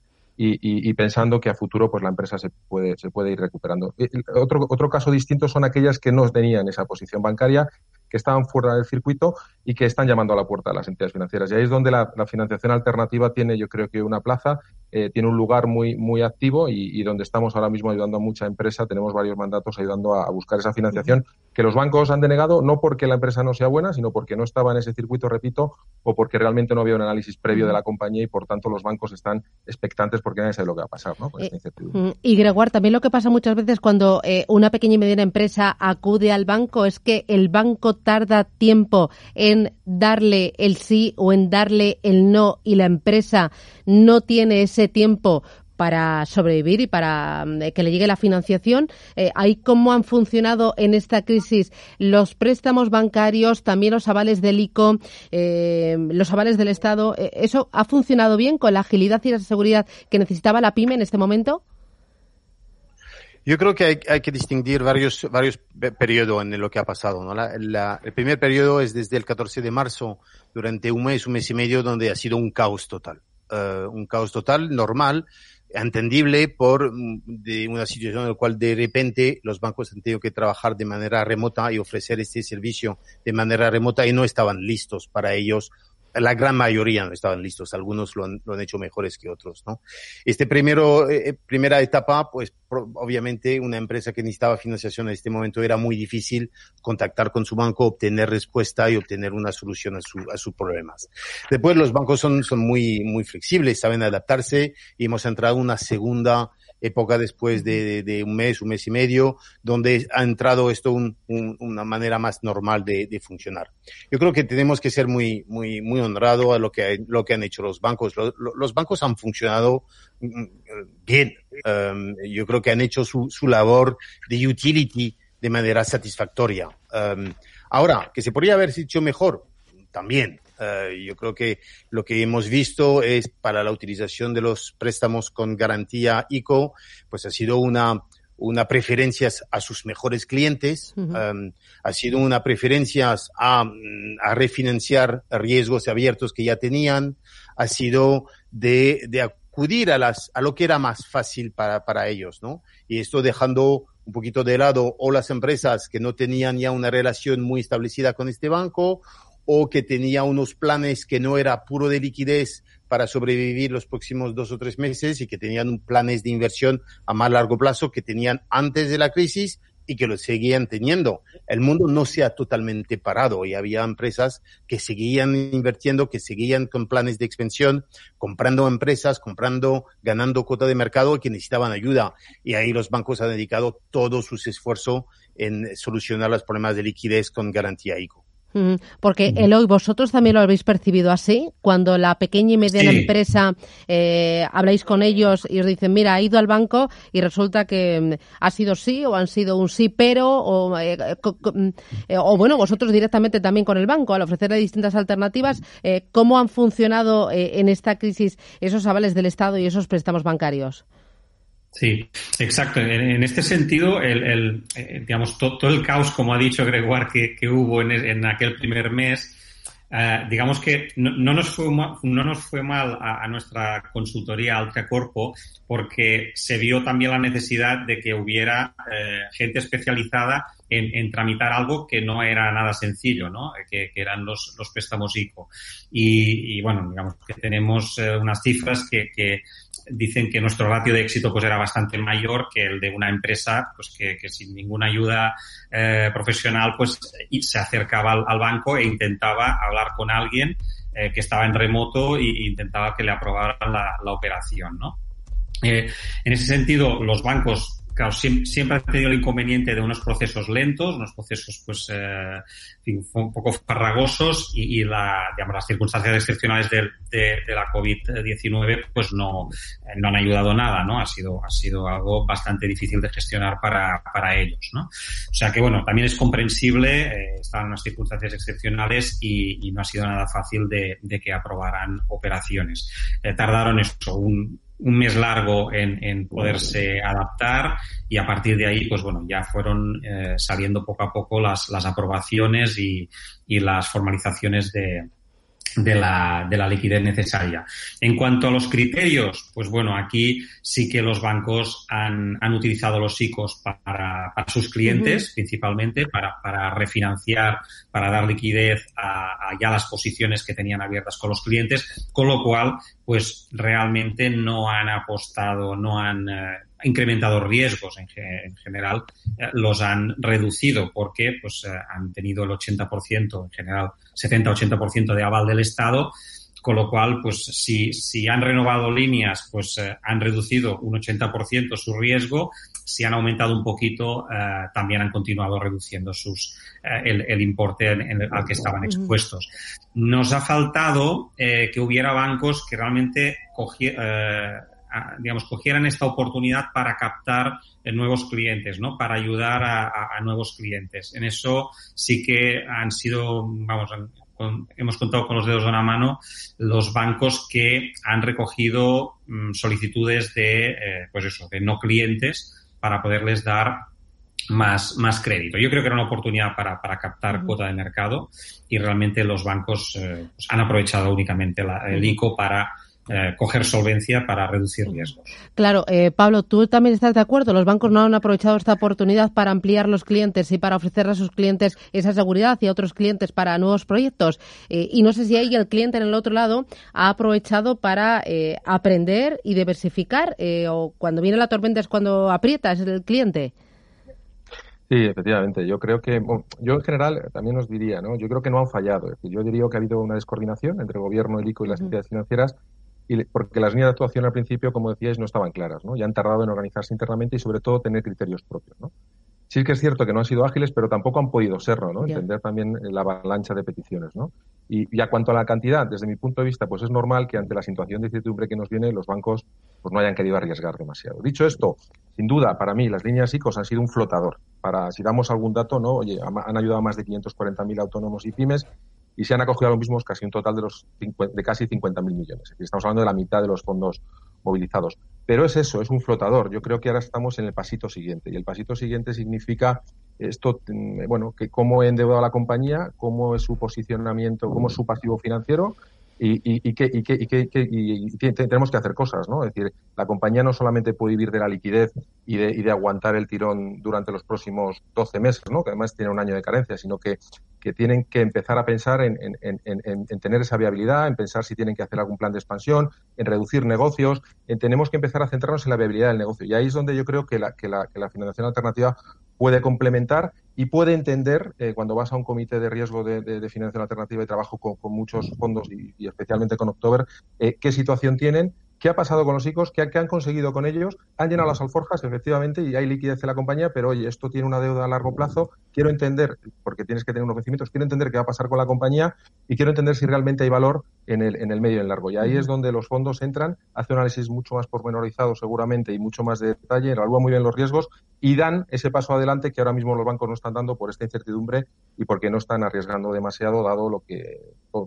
Y, pensando que a futuro pues la empresa se puede se puede ir recuperando. Otro, otro caso distinto son aquellas que no tenían esa posición bancaria que estaban fuera del circuito y que están llamando a la puerta de las entidades financieras. Y ahí es donde la, financiación alternativa tiene, yo creo que una plaza, eh, tiene un lugar muy, muy activo y, donde estamos ahora mismo ayudando a mucha empresa, tenemos varios mandatos ayudando a, buscar esa financiación que los bancos han denegado, no porque la empresa no sea buena, sino porque no estaba en ese circuito, repito, o porque realmente no había un análisis previo de la compañía y por tanto los bancos están expectantes porque nadie sabe lo que va a pasar ¿no? con esta eh, Y Gregoire, también lo que pasa muchas veces cuando eh, una pequeña y mediana empresa acude al banco es que el banco tarda tiempo en darle el sí o en darle el no y la empresa no tiene ese tiempo para sobrevivir y para mm, que le llegue la financiación. Eh, ¿Ahí cómo han funcionado en esta crisis los préstamos bancarios, también los avales del ICO, eh, los avales del Estado? Eh, ¿Eso ha funcionado bien con la agilidad y la seguridad que necesitaba la PYME en este momento? Yo creo que hay, que distinguir varios, periodos en lo que ha pasado. el primer periodo es desde el 14 de marzo, durante un mes, un mes y medio, donde ha sido un caos total. Uh, un caos total normal, entendible por mm, de una situación en la cual de repente los bancos han tenido que trabajar de manera remota y ofrecer este servicio de manera remota y no estaban listos para ellos la gran mayoría no estaban listos, algunos lo han, lo han hecho mejores que otros, ¿no? Este primero, eh, eh, primera etapa, pues obviamente una empresa que necesitaba financiación en este momento era muy difícil contactar con su banco, obtener respuesta y obtener una solución a, su, a sus problemas. Después los bancos son, son muy, muy flexibles, saben adaptarse y hemos entrado en una segunda época después de, de, un mes, un mes y medio, donde ha entrado esto un, una manera más normal de, de, funcionar. Yo creo que tenemos que ser muy, muy, muy honrados a lo que, lo que han hecho los bancos. Los, los bancos han funcionado mm, bien. Um, yo creo que han hecho su, su labor de utility de manera satisfactoria. Um, ahora, que se podría haber hecho mejor, también. Eh, yo creo que lo que hemos visto es para la utilización de los préstamos con garantía ICO, pues ha sido una, una preferencia a sus mejores clientes, em, ha sido una preferencia a, a, refinanciar riesgos abiertos que ya tenían, ha sido de, de acudir a, las, a lo que era más fácil para, para ellos, ¿no? Y esto dejando un poquito de lado o las empresas que no tenían ya una relación muy establecida con este banco o que tenía unos planes que no era puro de liquidez para sobrevivir los próximos dos o tres meses y que tenían planes de inversión a más largo plazo que tenían antes de la crisis y que lo seguían teniendo. El mundo no se ha totalmente parado y había empresas que seguían invirtiendo, que seguían con planes de expansión, comprando empresas, comprando, ganando cuota de mercado que necesitaban ayuda. Y ahí los bancos han dedicado todo su esfuerzo en solucionar los problemas de liquidez con garantía ICO. Porque Eloy, vosotros también lo habéis percibido así, cuando la pequeña y mediana empresa eh, habláis con ellos y os dicen, mira, ha ido al banco y resulta que mm, ha sido sí o han sido un sí, pero, o, eh, mm, eh, o bueno, vosotros directamente también con el banco, al ofrecerle distintas alternativas, ¿cómo han funcionado en esta crisis esos avales del Estado y esos préstamos bancarios? Sí, exacto. En, este sentido, el, eh, digamos, todo el caos, como ha dicho Gregoire, que, hubo en, aquel primer mes, eh, digamos que no, nos fue mal, no nos fue mal a, nuestra consultoría Alta Corpo porque se vio también la necesidad de que hubiera eh, gente especializada en, tramitar algo que no era nada sencillo, ¿no? Que, eran los, los préstamos ICO. Y, bueno, digamos que tenemos unas cifras que, que dicen que nuestro ratio de éxito pues era bastante mayor que el de una empresa pues que, sin ninguna ayuda eh, profesional pues se acercaba al, banco e intentaba hablar con alguien eh, que estaba en remoto e intentaba que le aprobaran la, operación, ¿no? Eh, en ese sentido, los bancos claro, siempre, ha tenido el inconveniente de unos procesos lentos, unos procesos, pues, eh, un poco farragosos y, la, digamos, las circunstancias excepcionales de, de, la COVID-19, pues, no, no han ayudado nada, ¿no? Ha sido, ha sido algo bastante difícil de gestionar para, para ellos, ¿no? O sea que, bueno, también es comprensible, eh, estaban unas circunstancias excepcionales y, y, no ha sido nada fácil de, de que aprobaran operaciones. Eh, tardaron eso, un, un mes largo en, en, poderse adaptar y a partir de ahí, pues bueno, ya fueron eh, saliendo poco a poco las, las aprobaciones y, y las formalizaciones de, de la, de la liquidez necesaria. En cuanto a los criterios, pues bueno, aquí sí que los bancos han, han utilizado los ICOs para, para sus clientes, principalmente, para, para refinanciar, para dar liquidez a, a, ya las posiciones que tenían abiertas con los clientes, con lo cual, pues realmente no han apostado, no han eh, incrementado riesgos en, en general, eh, los han reducido porque pues, eh, han tenido el 80%, en general 70-80% de aval del Estado, con lo cual, pues si, si han renovado líneas, pues eh, han reducido un 80% su riesgo, si han aumentado un poquito, también han continuado reduciendo sus, el, el, importe en, al que estaban expuestos. Nos ha faltado que hubiera bancos que realmente cogieran digamos, cogieran esta oportunidad para captar eh, nuevos clientes, ¿no? Para ayudar a, nuevos clientes. En eso sí que han sido, vamos, hemos contado con los dedos de una mano los bancos que han recogido mm, solicitudes de, eh, pues eso, de no clientes para poderles dar más, más crédito. Yo creo que era una oportunidad para, para captar cuota de mercado y realmente los bancos eh, pues han aprovechado únicamente la, el ICO para eh, coger solvencia para reducir riesgos. Claro, eh, Pablo, ¿tú también estás de acuerdo? Los bancos no han aprovechado esta oportunidad para ampliar los clientes y para ofrecer a sus clientes esa seguridad y a otros clientes para nuevos proyectos. Eh, y no sé si ahí el cliente en el otro lado ha aprovechado para aprender y diversificar o cuando viene la tormenta es cuando aprieta, es el cliente. Sí, efectivamente. Yo creo que, yo en general también os diría, ¿no? Yo creo que no han fallado. yo diría que ha habido una descoordinación entre el gobierno, el ICO y las entidades financieras porque las líneas de actuación al principio, como decíais, no estaban claras, ¿no? Ya han tardado en organizarse internamente y sobre todo tener criterios propios, ¿no? Sí que es cierto que no han sido ágiles, pero tampoco han podido serlo, ¿no? Entender también la avalancha de peticiones, ¿no? Y, y, a cuanto a la cantidad, desde mi punto de vista, pues es normal que ante la situación de incertidumbre que nos viene, los bancos pues no hayan querido arriesgar demasiado. Dicho esto, sin duda, para mí, las líneas ICOs han sido un flotador. Para, si damos algún dato, ¿no? Oye, han ayudado a más de 540.000 autónomos y pymes y se han acogido a lo mismo casi un total de, los, de casi 50.000 millones. Es decir, estamos hablando de la mitad de los fondos movilizados. Pero es eso, es un flotador. Yo creo que ahora estamos en el pasito siguiente. Y el pasito siguiente significa esto, mm, bueno, que cómo he endeudado la compañía, cómo es su posicionamiento, cómo es su pasivo financiero y, y, y, que, y, que, que, y, tenemos que hacer cosas, ¿no? Es decir, la compañía no solamente puede vivir de la liquidez y de, de aguantar el tirón durante los próximos 12 meses, ¿no? Que además tiene un año de carencia, sino que, que tienen que empezar a pensar en, en, en, en, tener esa viabilidad, en pensar si tienen que hacer algún plan de expansión, en reducir negocios, en, tenemos que empezar a centrarnos en la viabilidad del negocio. Y ahí es donde yo creo que la, que la, que la financiación alternativa puede complementar y puede entender, eh, cuando vas a un comité de riesgo de, de, de financiación alternativa y trabajo con, con muchos fondos y, y, especialmente con October, eh, qué situación tienen ¿Qué ha pasado con los ICOs? ¿Qué, han conseguido con ellos? Han llenado las alforjas, efectivamente, y hay liquidez en la compañía, pero oye, esto tiene una deuda a largo plazo. Quiero entender, porque tienes que tener unos vencimientos, quiero entender qué va a pasar con la compañía y quiero entender si realmente hay valor en el, en el medio y en el largo. Y ahí es donde los fondos entran, hace un análisis mucho más pormenorizado seguramente y mucho más de detalle, evalúan muy bien los riesgos y dan ese paso adelante que ahora mismo los bancos no están dando por esta incertidumbre y porque no están arriesgando demasiado dado lo que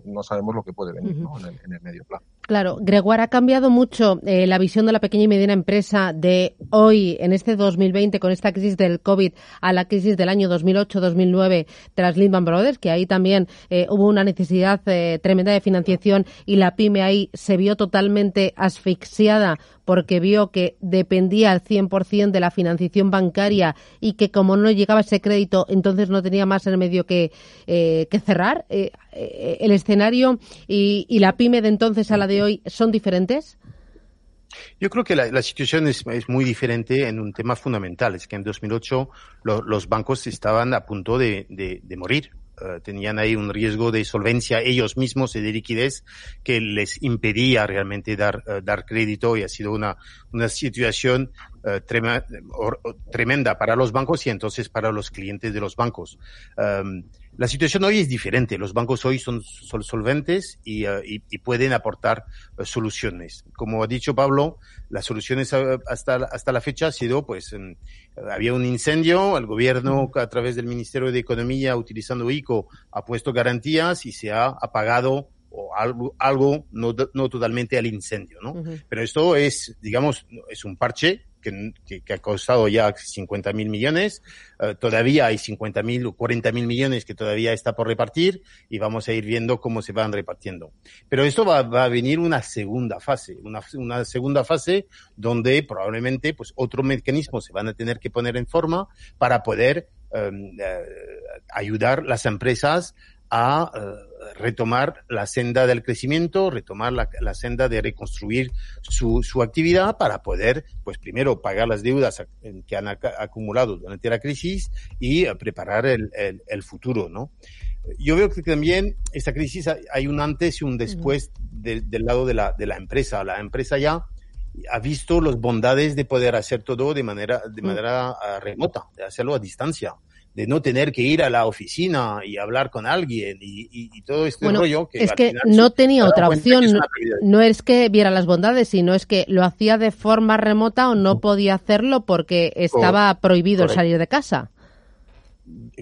no sabemos lo que puede venir ¿no? en, el, en el medio plazo. Claro, Gregoire, ha cambiado mucho eh, la visión de la pequeña y mediana empresa de hoy, en este 2020, con esta crisis del COVID, a la crisis del año 2008-2009 tras Lehman Brothers, que ahí también eh, hubo una necesidad eh, tremenda de financiación y la pyme ahí se vio totalmente asfixiada porque vio que dependía al 100% de la financiación bancaria y que como no llegaba ese crédito, entonces no tenía más remedio que, eh, que cerrar. Eh, eh, ¿El escenario y, la pyme de entonces a la de hoy son diferentes? Yo creo que la, situación es, muy diferente en un tema fundamental. Es que en 2008 lo, los bancos estaban a punto de morir eh, tenían ahí un riesgo de solvencia ellos mismos y de liquidez que les impedía realmente dar, eh, dar crédito y ha sido una, una situación eh, tremenda para los bancos y entonces para los clientes de los bancos. Um, la situación hoy es diferente. Los bancos hoy son, solventes y, y, y, pueden aportar soluciones. Como ha dicho Pablo, las soluciones hasta, hasta la fecha ha sido, pues, había un incendio, el gobierno a través del Ministerio de Economía utilizando ICO ha puesto garantías y se ha apagado o algo, algo no, no totalmente al incendio, ¿no? Pero esto es, digamos, es un parche que, que, ha costado ya 50 mil millones. Uh, todavía hay 50 mil o 40 mil millones que todavía está por repartir y vamos a ir viendo cómo se van repartiendo. Pero esto va, va a venir una segunda fase, una, una, segunda fase donde probablemente pues otros mecanismos se van a tener que poner en forma para poder um, uh, ayudar las empresas a uh, retomar la senda del crecimiento, retomar la, la senda de reconstruir su, su, actividad para poder, pues primero pagar las deudas que han acumulado durante la crisis y uh, preparar el, el, el, futuro, ¿no? Yo veo que también esta crisis hay un antes y un después de, del lado de la, de la empresa. La empresa ya ha visto las bondades de poder hacer todo de manera, de manera uh, remota, de hacerlo a distancia de no tener que ir a la oficina y hablar con alguien y, y, y todo este bueno, rollo. Que es que no tenía otra opción. No, no, es que viera las bondades, sino es que lo hacía de forma remota o no podía hacerlo porque estaba oh, prohibido correcto. salir de casa.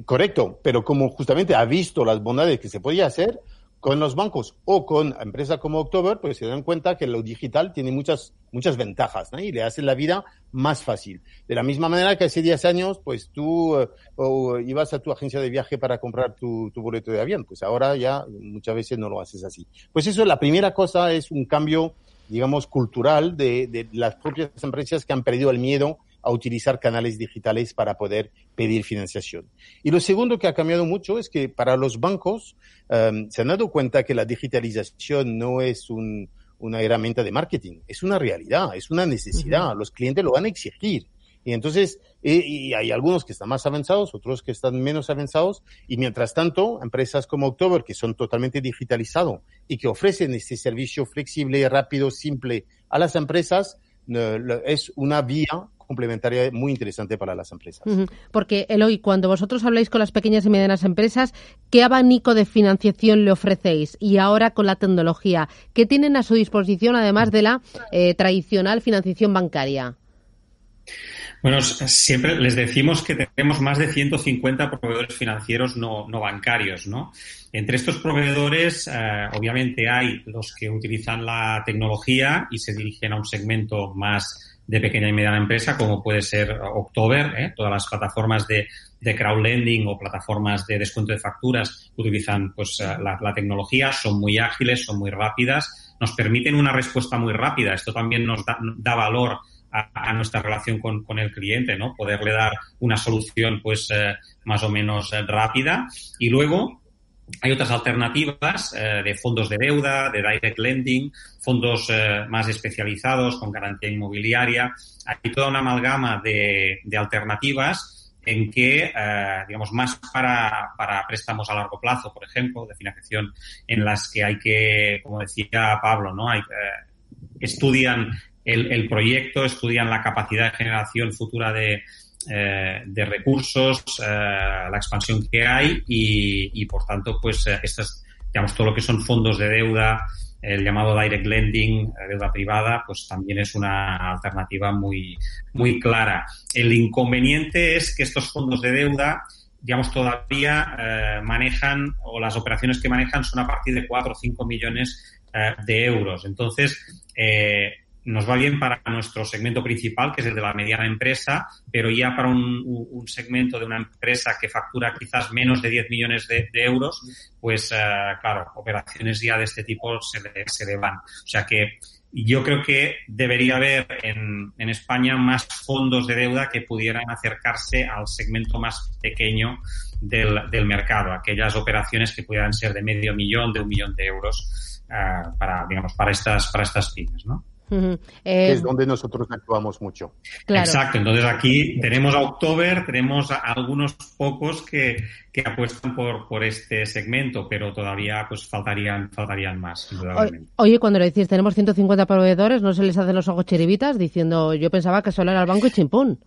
Correcto, pero como justamente ha visto las bondades que se podía hacer, con los bancos o con empresas como October, pues se dan cuenta que lo digital tiene muchas, muchas ventajas ¿no? y le hace la vida más fácil. De la misma manera que hace 10 años, pues tú uh, ibas a tu agencia de viaje para comprar tu, tu, boleto de avión, pues ahora ya muchas veces no lo haces así. Pues eso, la primera cosa es un cambio, digamos, cultural de, de las propias empresas que han perdido el miedo a utilizar canales digitales para poder pedir financiación. Y lo segundo que ha cambiado mucho es que para los bancos um, se han dado cuenta que la digitalización no es un, una herramienta de marketing, es una realidad, es una necesidad. Uh -huh. Los clientes lo van a exigir. Y entonces, y, y, hay algunos que están más avanzados, otros que están menos avanzados, y mientras tanto, empresas como October, que son totalmente digitalizados y que ofrecen este servicio flexible, rápido, simple a las empresas, es una vía complementaria muy interesante para las empresas. Porque, Eloy, cuando vosotros habláis con las pequeñas y medianas empresas, ¿qué abanico de financiación le ofrecéis? Y ahora con la tecnología, ¿qué tienen a su disposición además de la eh, tradicional financiación bancaria? Bueno, siempre les decimos que tenemos más de 150 proveedores financieros no, no bancarios, ¿no? Entre estos proveedores, eh, obviamente hay los que utilizan la tecnología y se dirigen a un segmento más de pequeña y mediana empresa, como puede ser October, ¿eh? todas las plataformas de, de crowdlending o plataformas de descuento de facturas utilizan pues la, la, tecnología, son muy ágiles, son muy rápidas, nos permiten una respuesta muy rápida. Esto también nos da, da valor a, a, nuestra relación con, con, el cliente, ¿no? Poderle dar una solución pues eh, más o menos eh, rápida. Y luego, hay otras alternativas eh, de fondos de deuda, de direct lending, fondos eh, más especializados con garantía inmobiliaria. Hay toda una amalgama de, de alternativas en que, eh, digamos, más para, para, préstamos a largo plazo, por ejemplo, de financiación, en las que hay que, como decía Pablo, ¿no? Hay, eh, estudian el, el, proyecto, estudian la capacidad de generación futura de, eh, de recursos, eh, la expansión que hay y, y por tanto, pues eh, estas, digamos, todo lo que son fondos de deuda, el llamado direct lending, eh, deuda privada, pues también es una alternativa muy, muy clara. El inconveniente es que estos fondos de deuda, digamos, todavía eh, manejan o las operaciones que manejan son a partir de 4 o 5 millones eh, de euros. Entonces, eh, nos va bien para nuestro segmento principal, que es el de la mediana empresa, pero ya para un, un segmento de una empresa que factura quizás menos de 10 millones de, euros, pues uh, claro, operaciones ya de este tipo se le, se le van. O sea que yo creo que debería haber en, en, España más fondos de deuda que pudieran acercarse al segmento más pequeño del, del mercado, aquellas operaciones que pudieran ser de medio millón, de un millón de euros uh, para, digamos, para estas, para estas pymes, ¿no? Que es donde nosotros actuamos mucho. Exacto, entonces aquí tenemos a October, tenemos a algunos pocos que, que apuestan por, por este segmento, pero todavía pues faltarían, faltarían más, Oye, cuando le decís tenemos 150 proveedores, ¿no se les hacen los ojos chiribitas diciendo yo pensaba que solo era el banco y chimpún?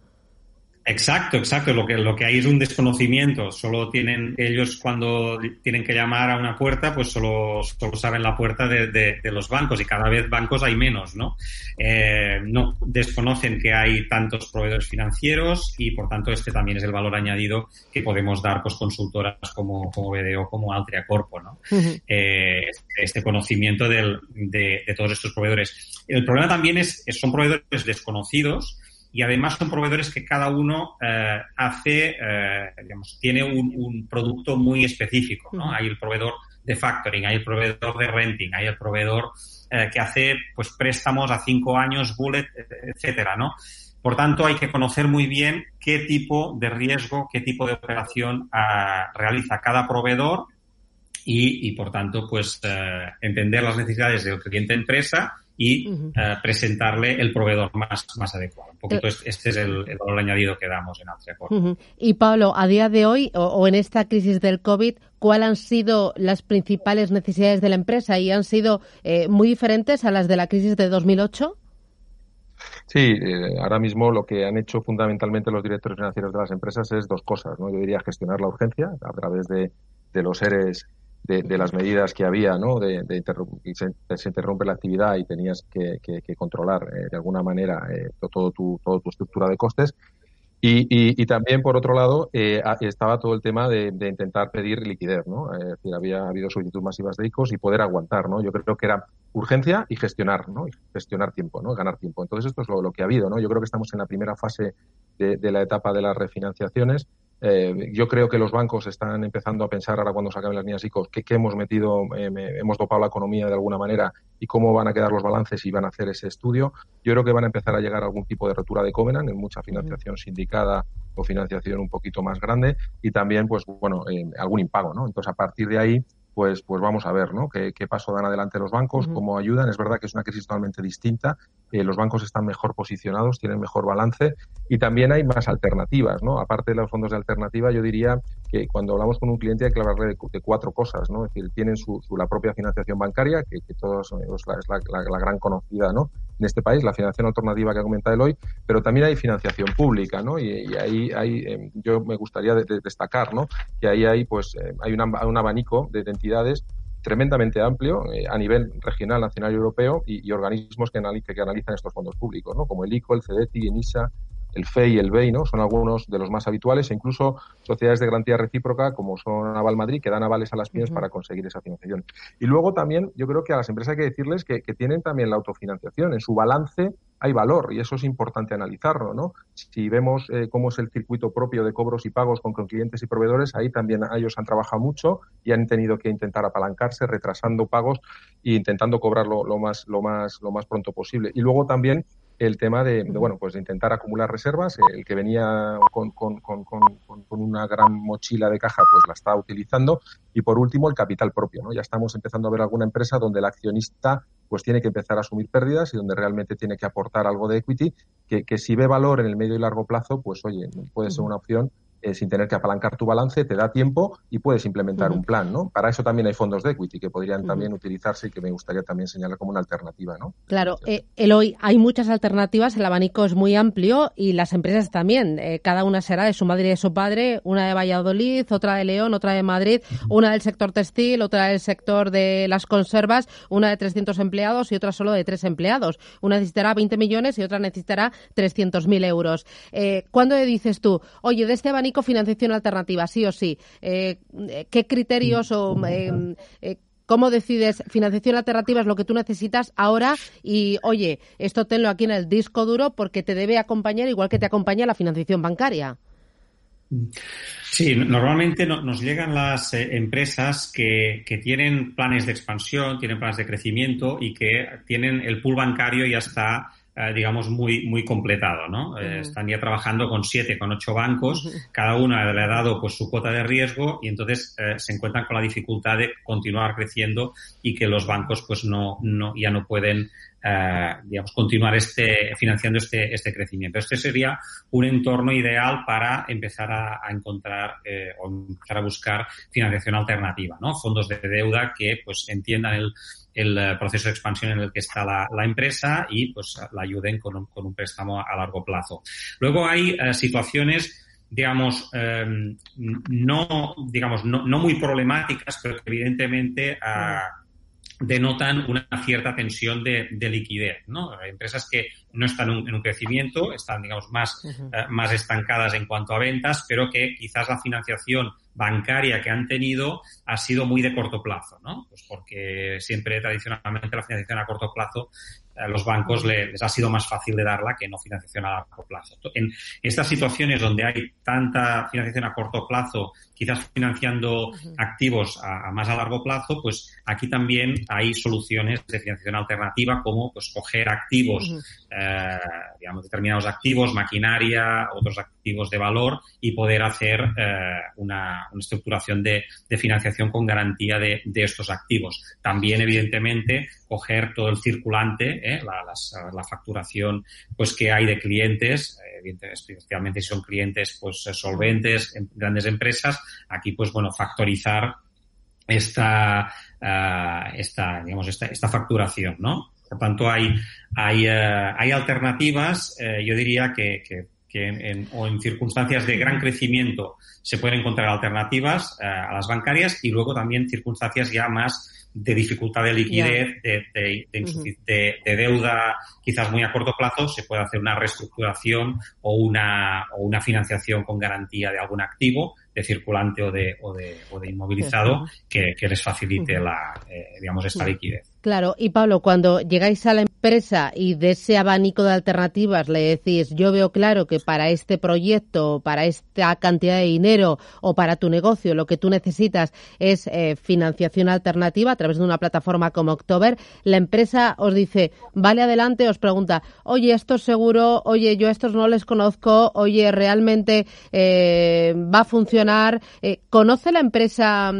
Exacto, exacto. Lo que, lo que hay es un desconocimiento. Solo tienen ellos cuando tienen que llamar a una puerta, pues solo, solo saben la puerta de, de, los bancos y cada vez bancos hay menos, ¿no? Eh, no desconocen que hay tantos proveedores financieros y por tanto este también es el valor añadido que podemos dar pues consultoras como, como BDO, como Altria Corpo, ¿no? eh, este conocimiento del, de, de todos estos proveedores. El problema también es, son proveedores desconocidos y además son proveedores que cada uno eh, hace, eh, digamos, tiene un, producto muy específico, ¿no? Hay el proveedor de factoring, hay el proveedor de renting, hay el proveedor eh, que hace, pues, préstamos a cinco años, bullet, etcétera, ¿no? Por tanto, hay que conocer muy bien qué tipo de riesgo, qué tipo de operación realiza cada proveedor y, y, por tanto, pues, entender las necesidades del cliente empresa y eh, presentarle el proveedor más, más adecuado. Un poquito este es el, valor añadido que damos en. Y Pablo, a día de hoy o, en esta crisis del COVID, ¿cuáles han sido las principales necesidades de la empresa y han sido eh, muy diferentes a las de la crisis de 2008? Sí, eh, ahora mismo lo que han hecho fundamentalmente los directores financieros de las empresas es dos cosas. ¿no? Yo diría gestionar la urgencia a través de, de los seres de, las medidas que había, ¿no? De, de se, interrumpe la actividad y tenías que, controlar eh, de alguna manera eh, todo tu, toda tu estructura de costes. Y, y, también, por otro lado, eh, estaba todo el tema de, intentar pedir liquidez, ¿no? Es decir, había habido solicitudes masivas de ICOs y poder aguantar, ¿no? Yo creo que era urgencia y gestionar, ¿no? Gestionar tiempo, ¿no? Ganar tiempo. Entonces, esto es lo, que ha habido, ¿no? Yo creo que estamos en la primera fase de la etapa de las refinanciaciones eh, yo creo que los bancos están empezando a pensar ahora cuando se acaben las líneas ICOs que, hemos metido, eh, hemos dopado la economía de alguna manera y cómo van a quedar los balances y van a hacer ese estudio. Yo creo que van a empezar a llegar a algún tipo de rotura de Covenant en mucha financiación sindicada o financiación un poquito más grande y también, pues bueno, eh, algún impago, ¿no? Entonces, a partir de ahí, pues, pues vamos a ver ¿no? qué, qué paso dan adelante los bancos, cómo ayudan. Es verdad que es una crisis totalmente distinta. Eh, los bancos están mejor posicionados, tienen mejor balance y también hay más alternativas. ¿no? Aparte de los fondos de alternativa, yo diría cuando hablamos con un cliente hay que hablarle de, cuatro cosas. ¿no? Es decir, tienen su, la propia financiación bancaria, que, todos es la, gran conocida ¿no? en este país, la financiación alternativa que ha comentado hoy, pero también hay financiación pública. ¿no? Y, ahí hay, em, yo me gustaría destacar ¿no? que ahí hay, pues, eh, hay un abanico de identidades tremendamente amplio eh, a nivel regional, nacional y europeo y, organismos que, que, analizan estos fondos públicos, ¿no? como el ICO, el CEDETI, ENISA, el FEI y el BEI, ¿no? Son algunos de los más habituales e incluso sociedades de garantía recíproca como son Aval Madrid que dan avales a las pymes para conseguir esa financiación. Y luego también yo creo que a las empresas hay que decirles que, que tienen también la autofinanciación. En su balance hay valor y eso es importante analizarlo, ¿no? Si vemos eh, cómo es el circuito propio de cobros y pagos con, clientes y proveedores, ahí también ellos han trabajado mucho y han tenido que intentar apalancarse, retrasando pagos e intentando cobrarlo lo más, lo más, lo más pronto posible. Y luego también el tema de, bueno, pues de intentar acumular reservas. El que venía con, con, con, con, una gran mochila de caja, pues la está utilizando. Y por último, el capital propio. ¿no? Ya estamos empezando a ver alguna empresa donde el accionista pues tiene que empezar a asumir pérdidas y donde realmente tiene que aportar algo de equity, que, que si ve valor en el medio y largo plazo, pues oye, puede ser una opción eh, sin tener que apalancar tu balance, te da tiempo y puedes implementar un plan, ¿no? Para eso también hay fondos de equity que podrían también utilizarse y que me gustaría también señalar como una alternativa, ¿no? Claro, eh, Eloy, hay muchas alternativas, el abanico es muy amplio y las empresas también, eh, cada una será de su madre y de su padre, una de Valladolid, otra de León, otra de Madrid, una del sector textil, otra del sector de las conservas, una de 300 empleados y otra solo de 3 empleados. Una necesitará 20 millones y otra necesitará 300.000 euros. Eh, ¿Cuándo dices tú, oye, de este abanico financiación alternativa, sí o sí. Eh, ¿Qué criterios o eh, eh, cómo decides financiación alternativa es lo que tú necesitas ahora y, oye, esto tenlo aquí en el disco duro porque te debe acompañar igual que te acompaña la financiación bancaria? Sí, normalmente nos llegan las empresas que, que, tienen planes de expansión, tienen planes de crecimiento y que tienen el pool bancario ya está eh, digamos, muy, muy completado, ¿no? Eh, están ya trabajando con siete, con ocho bancos, cada uno le ha dado pues su cuota de riesgo y entonces eh, se encuentran con la dificultad de continuar creciendo y que los bancos pues no, no ya no pueden eh, digamos, continuar este, financiando este, este crecimiento. Este sería un entorno ideal para empezar a, encontrar eh, o empezar a buscar financiación alternativa, ¿no? Fondos de deuda que, pues, entiendan el, el eh, proceso de expansión en el que está la, empresa y, pues, la ayuden con un, con un, préstamo a largo plazo. Luego hay situaciones digamos, no, digamos, no, no, muy problemáticas, pero que evidentemente denotan una cierta tensión de, liquidez, ¿no? Empresas que no están en un crecimiento, están, digamos, más, eh, más estancadas en cuanto a ventas, pero que quizás la financiación bancaria que han tenido ha sido muy de corto plazo, ¿no? Pues porque siempre tradicionalmente la financiación a corto plazo a los bancos les, ha sido más fácil de darla que no financiación a largo plazo. En estas situaciones donde hay tanta financiación a corto plazo, quizás financiando activos a, más a largo plazo, pues aquí también hay soluciones de financiación alternativa como pues coger activos, eh, digamos determinados activos, maquinaria, otros activos de valor y poder hacer eh, una, estructuración de, financiación con garantía de, de estos activos. También, evidentemente, coger todo el circulante, ¿eh? la, facturación pues que hay de clientes, eh, especialmente si son clientes pues solventes, en grandes empresas, aquí pues bueno, factorizar esta, uh, esta digamos, esta, esta facturación, ¿no? Por tanto, hay, hay, uh, hay alternativas, uh, yo diría que, que, que en, o en circunstancias de gran crecimiento se pueden encontrar alternativas a las bancarias y luego también circunstancias ya más de dificultad de liquidez, de, de, deuda quizás muy a corto plazo, se puede hacer una reestructuración o una, o una financiación con garantía de algún activo de circulante o de, o de, o de inmovilizado que, que, les facilite la, eh, digamos, esta liquidez. Claro, y Pablo, cuando llegáis a la empresa y de ese abanico de alternativas le decís, yo veo claro que para este proyecto, para esta cantidad de dinero o para tu negocio, lo que tú necesitas es eh, financiación alternativa a través de una plataforma como October, la empresa os dice, vale adelante, os pregunta, oye, esto es seguro, oye, yo a estos no les conozco, oye, realmente eh, va a funcionar, eh, ¿conoce la empresa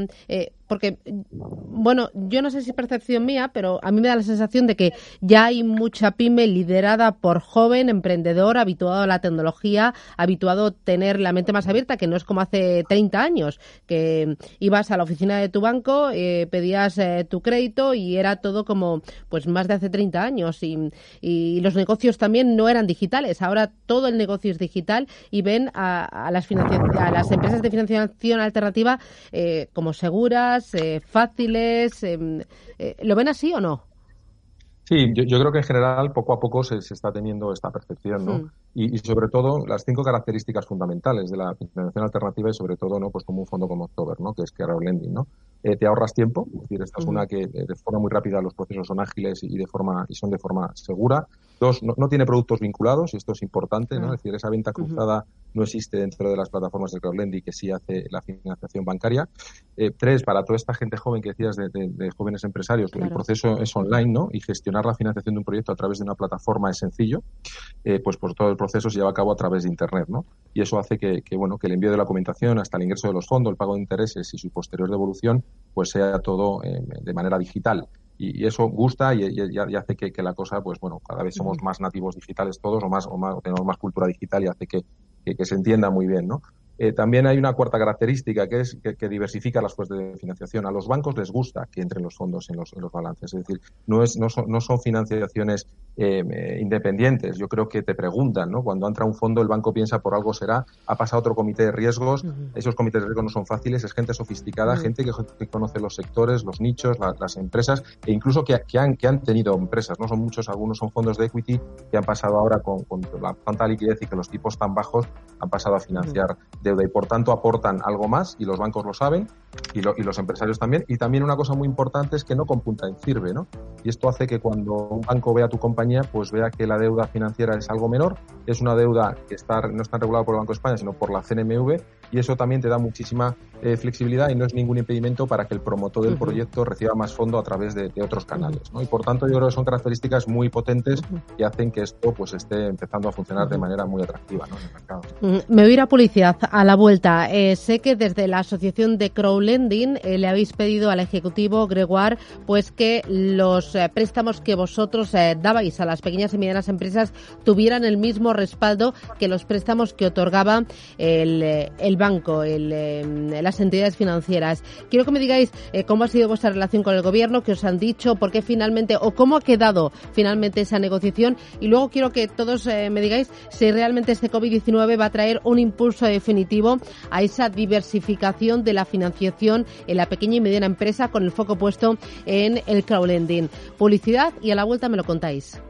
porque, bueno, yo no sé si es percepción mía, pero a mí me da la sensación de que ya hay mucha pyme liderada por joven, emprendedor, habituado a la tecnología, habituado a tener la mente más abierta, que no es como hace 30 años, que ibas a la oficina de tu banco, eh, pedías eh, tu crédito y era todo como, pues, más de hace 30 años. Y, y, los negocios también no eran digitales. Ahora todo el negocio es digital y ven a, las, a las empresas de financiación alternativa eh, como seguras, eh, fáciles. Em, eh, ¿Lo ven así o no? Sí, yo, creo que en general poco a poco se, está teniendo esta percepción, ¿no? Hmm. Y, sobre todo las cinco características fundamentales de la financiación alternativa y sobre todo, ¿no? Pues como un fondo como October, ¿no? Que es que Lending, ¿no? Eh, te ahorras tiempo, es decir, esta es una que de forma muy rápida los procesos son ágiles y de forma y son de forma segura. Dos, no, tiene productos vinculados, y esto es importante, ¿no? Es decir, esa venta cruzada no existe dentro de las plataformas de crowdlending que sí hace la financiación bancaria. Eh, tres, para toda esta gente joven que decías de, jóvenes empresarios, el proceso es online, ¿no? Y gestionar la financiación de un proyecto a través de una plataforma es sencillo, eh, pues por todo el proceso se lleva a cabo a través de Internet, ¿no? Y eso hace que, bueno, que el envío de la documentación hasta el ingreso de los fondos, el pago de intereses y su posterior devolución, pues sea todo eh, de manera digital y, eso gusta y, hace que, la cosa, pues bueno, cada vez somos más nativos digitales todos o más, o más tenemos más cultura digital y hace que, que, se entienda muy bien, ¿no? Eh, también hay una cuarta característica que es que, diversifica las fuentes de financiación. A los bancos les gusta que entren los fondos en los, en los balances. Es decir, no, es, no, son, no son financiaciones eh, eh, independientes. Yo creo que te preguntan, ¿no? Cuando entra un fondo, el banco piensa por algo será, ha pasado otro comité de riesgos. Esos comités de riesgos no son fáciles, es gente sofisticada, gente que, conoce los sectores, los nichos, las empresas e incluso que, que, han, que han tenido empresas. No son muchos, algunos son fondos de equity que han pasado ahora con, con la tanta liquidez y que los tipos tan bajos han pasado a financiar deuda y por tanto aportan algo más y los bancos lo saben y, y, los empresarios también. Y también una cosa muy importante es que no computa en sirve, ¿no? Y esto hace que cuando un banco vea tu compañía, pues vea que la deuda financiera es algo menor, es una deuda que está, no está regulada por el Banco de España, sino por la CNMV y eso también te da muchísima eh, flexibilidad y no es ningún impedimento para que el promotor del proyecto reciba más fondo a través de, otros canales. ¿no? Y por tanto yo creo que son características muy potentes que hacen que esto pues esté empezando a funcionar de manera muy atractiva ¿no? en el mercado. Mm, me voy a ir a publicidad a la vuelta. Eh, sé que desde la asociación de Crowlending eh, le habéis pedido al ejecutivo Gregoire pues que los eh, préstamos que vosotros dabais a las pequeñas y medianas empresas tuvieran el mismo respaldo que los préstamos que otorgaba el, el banco, el, las entidades financieras. Quiero que me digáis cómo ha sido vuestra relación con el gobierno, qué os han dicho, por qué finalmente o cómo ha quedado finalmente esa negociación y luego quiero que todos me digáis si realmente este COVID-19 va a traer un impulso definitivo a esa diversificación de la financiación en la pequeña y mediana empresa con el foco puesto en el crowdlending. Publicidad y a la vuelta me lo contáis.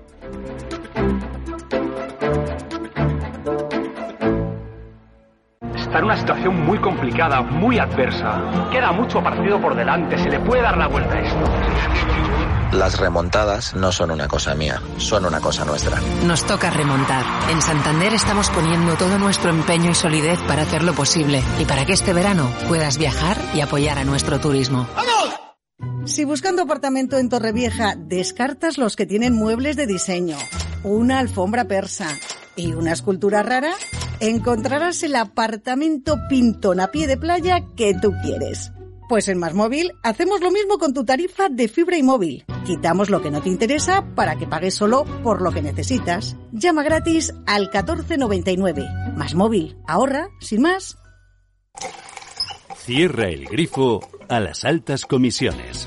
Está en una situación muy complicada, muy adversa. Queda mucho partido por delante, se le puede dar la vuelta a esto. Las remontadas no son una cosa mía, son una cosa nuestra. Nos toca remontar. En Santander estamos poniendo todo nuestro empeño y solidez para hacerlo posible y para que este verano puedas viajar y apoyar a nuestro turismo. ¡Vamos! Si buscando apartamento en Torrevieja descartas los que tienen muebles de diseño, una alfombra persa y una escultura rara, encontrarás el apartamento pintón a pie de playa que tú quieres. Pues en Más Móvil hacemos lo mismo con tu tarifa de fibra y móvil. Quitamos lo que no te interesa para que pagues solo por lo que necesitas. Llama gratis al 1499. Más Móvil. Ahorra, sin más. Cierra el grifo a las altas comisiones.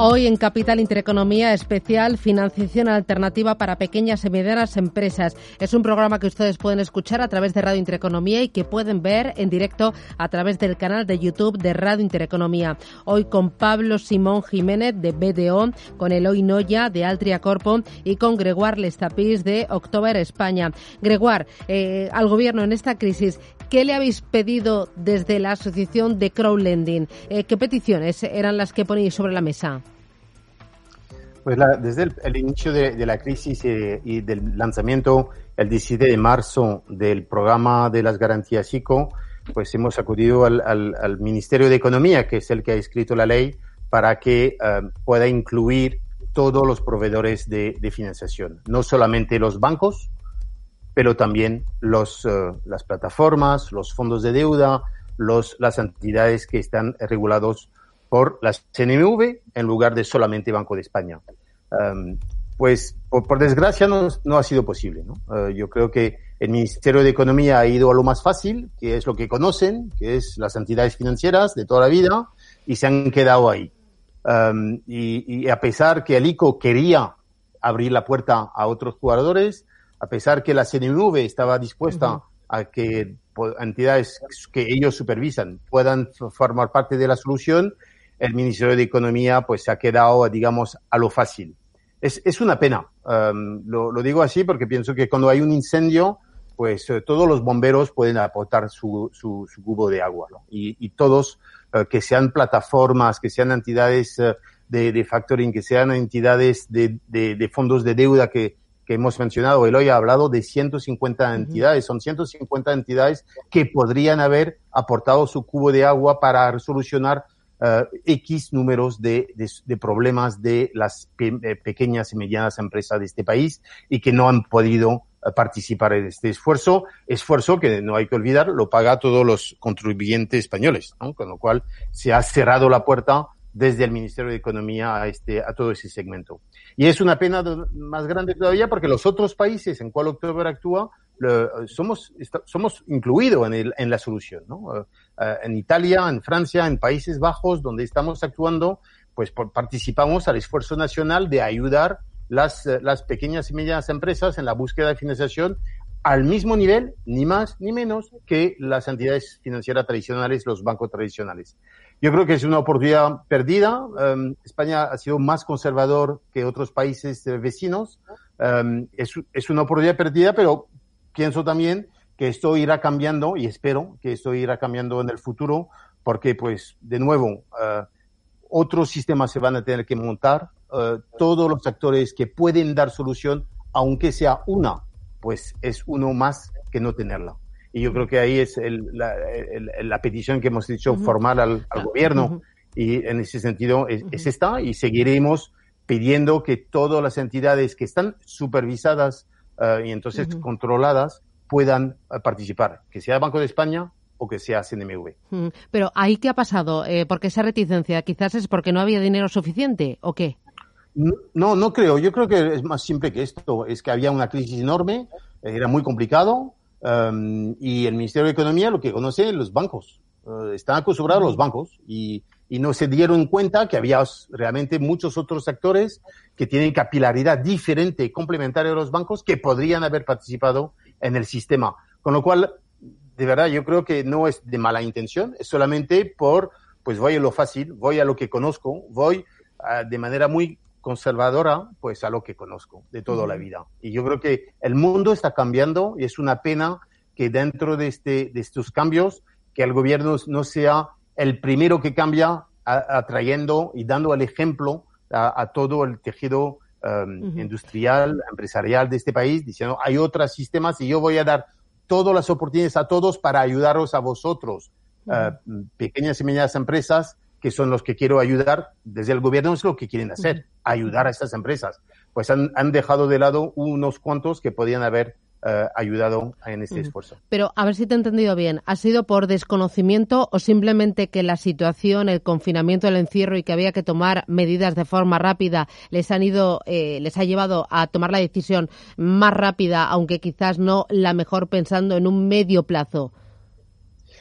Hoy en Capital Intereconomía especial Financiación Alternativa para Pequeñas y Medianas Empresas. Es un programa que ustedes pueden escuchar a través de Radio Intereconomía y que pueden ver en directo a través del canal de YouTube de Radio Intereconomía. Hoy con Pablo Simón Jiménez de BDO, con Eloy Noya de Altria Corpo y con Gregoire Lestapis de October España. Gregoire, eh, al Gobierno en esta crisis, ¿qué le habéis pedido desde la Asociación de Crowdlending? Eh, ¿Qué peticiones eran las que ponéis sobre la mesa? Pues desde el, inicio de, la crisis eh, y del lanzamiento el 17 de marzo del programa de las garantías ICO, pues hemos acudido al, Ministerio de Economía, que es el que ha escrito la ley, para que eh, pueda incluir todos los proveedores de, financiación, no solamente los bancos, pero también los, eh, las plataformas, los fondos de deuda, los, las entidades que están regulados por la CNMV en lugar de solamente Banco de España. Um, pues por, desgracia no, no, ha sido posible. ¿no? Uh, yo creo que el Ministerio de Economía ha ido a lo más fácil, que es lo que conocen, que es las entidades financieras de toda la vida, y se han quedado ahí. Um, y, y, a pesar que el ICO quería abrir la puerta a otros jugadores, a pesar que la CNMV estaba dispuesta a que entidades que ellos supervisan puedan formar parte de la solución, el Ministerio de Economía pues se ha quedado, digamos, a lo fácil. Es, es una pena. Um, lo, lo, digo así porque pienso que cuando hay un incendio, pues eh, todos los bomberos pueden aportar su, su, su cubo de agua. ¿no? Y, y, todos, uh, que sean plataformas, que sean entidades uh, de, de, factoring, que sean entidades de, de, de fondos de deuda que, que hemos mencionado. Eloy ha hablado de 150 entidades. Son 150 entidades que podrían haber aportado su cubo de agua para solucionar uh, X números de, de, de, problemas de las pe eh, pequeñas y medianas empresas de este país y que no han podido uh, participar en este esfuerzo, esfuerzo que no hay que olvidar, lo paga todos los contribuyentes españoles, con lo cual se ha cerrado la puerta desde el Ministerio de Economía a, este, a todo ese segmento. Y es una pena más grande todavía porque los otros países en cual October actúa somos, somos incluidos en, el, en la solución, ¿no? Eh, en Italia, en Francia, en Países Bajos, donde estamos actuando, pues participamos al esfuerzo nacional de ayudar las, eh, las pequeñas y medianas empresas en la búsqueda de financiación al mismo nivel, ni más ni menos, que las entidades financieras tradicionales, los bancos tradicionales. Yo creo que es una oportunidad perdida. Um, España ha sido más conservador que otros países eh, vecinos. Um, es, es, una oportunidad perdida, pero pienso también que esto irá cambiando y espero que esto irá cambiando en el futuro, porque, pues, de nuevo, uh, otros sistemas se van a tener que montar. Uh, todos los actores que pueden dar solución, aunque sea una, pues es uno más que no tenerla. Y yo creo que ahí es la, petición que hemos dicho formal al, gobierno. Y en ese sentido es, esta y seguiremos pidiendo que todas las entidades que están supervisadas eh, y entonces controladas puedan eh, participar, que sea Banco de España o que sea CNMV. Pero ahí qué ha pasado? Eh, ¿Por qué esa reticencia? ¿Quizás es porque no había dinero suficiente o qué? No, no creo. Yo creo que es más simple que esto. Es que había una crisis enorme, era muy complicado, Um, y el Ministerio de Economía lo que conoce los bancos. Uh, están acostumbrados los bancos y, y, no se dieron cuenta que había realmente muchos otros actores que tienen capilaridad diferente y complementaria a los bancos que podrían haber participado en el sistema. Con lo cual, de verdad, yo creo que no es de mala intención, es solamente por, pues voy a lo fácil, voy a lo que conozco, voy uh, de manera muy conservadora, pues a lo que conozco de toda la vida. Y yo creo que el mundo está cambiando y es una pena que dentro de, este, de estos cambios, que el gobierno no sea el primero que cambia atrayendo y dando el ejemplo a, todo el tejido um, industrial, empresarial de este país, diciendo hay otros sistemas y yo voy a dar todas las oportunidades a todos para ayudaros a vosotros, uh, pequeñas y medianas empresas, que son los que quiero ayudar, desde el gobierno es lo que quieren hacer, ayudar a estas empresas. Pues han, dejado de lado unos cuantos que podían haber eh, ayudado en este esfuerzo. Pero a ver si te he entendido bien, ¿ha sido por desconocimiento o simplemente que la situación, el confinamiento, el encierro y que había que tomar medidas de forma rápida les han ido, eh, les ha llevado a tomar la decisión más rápida, aunque quizás no la mejor pensando en un medio plazo?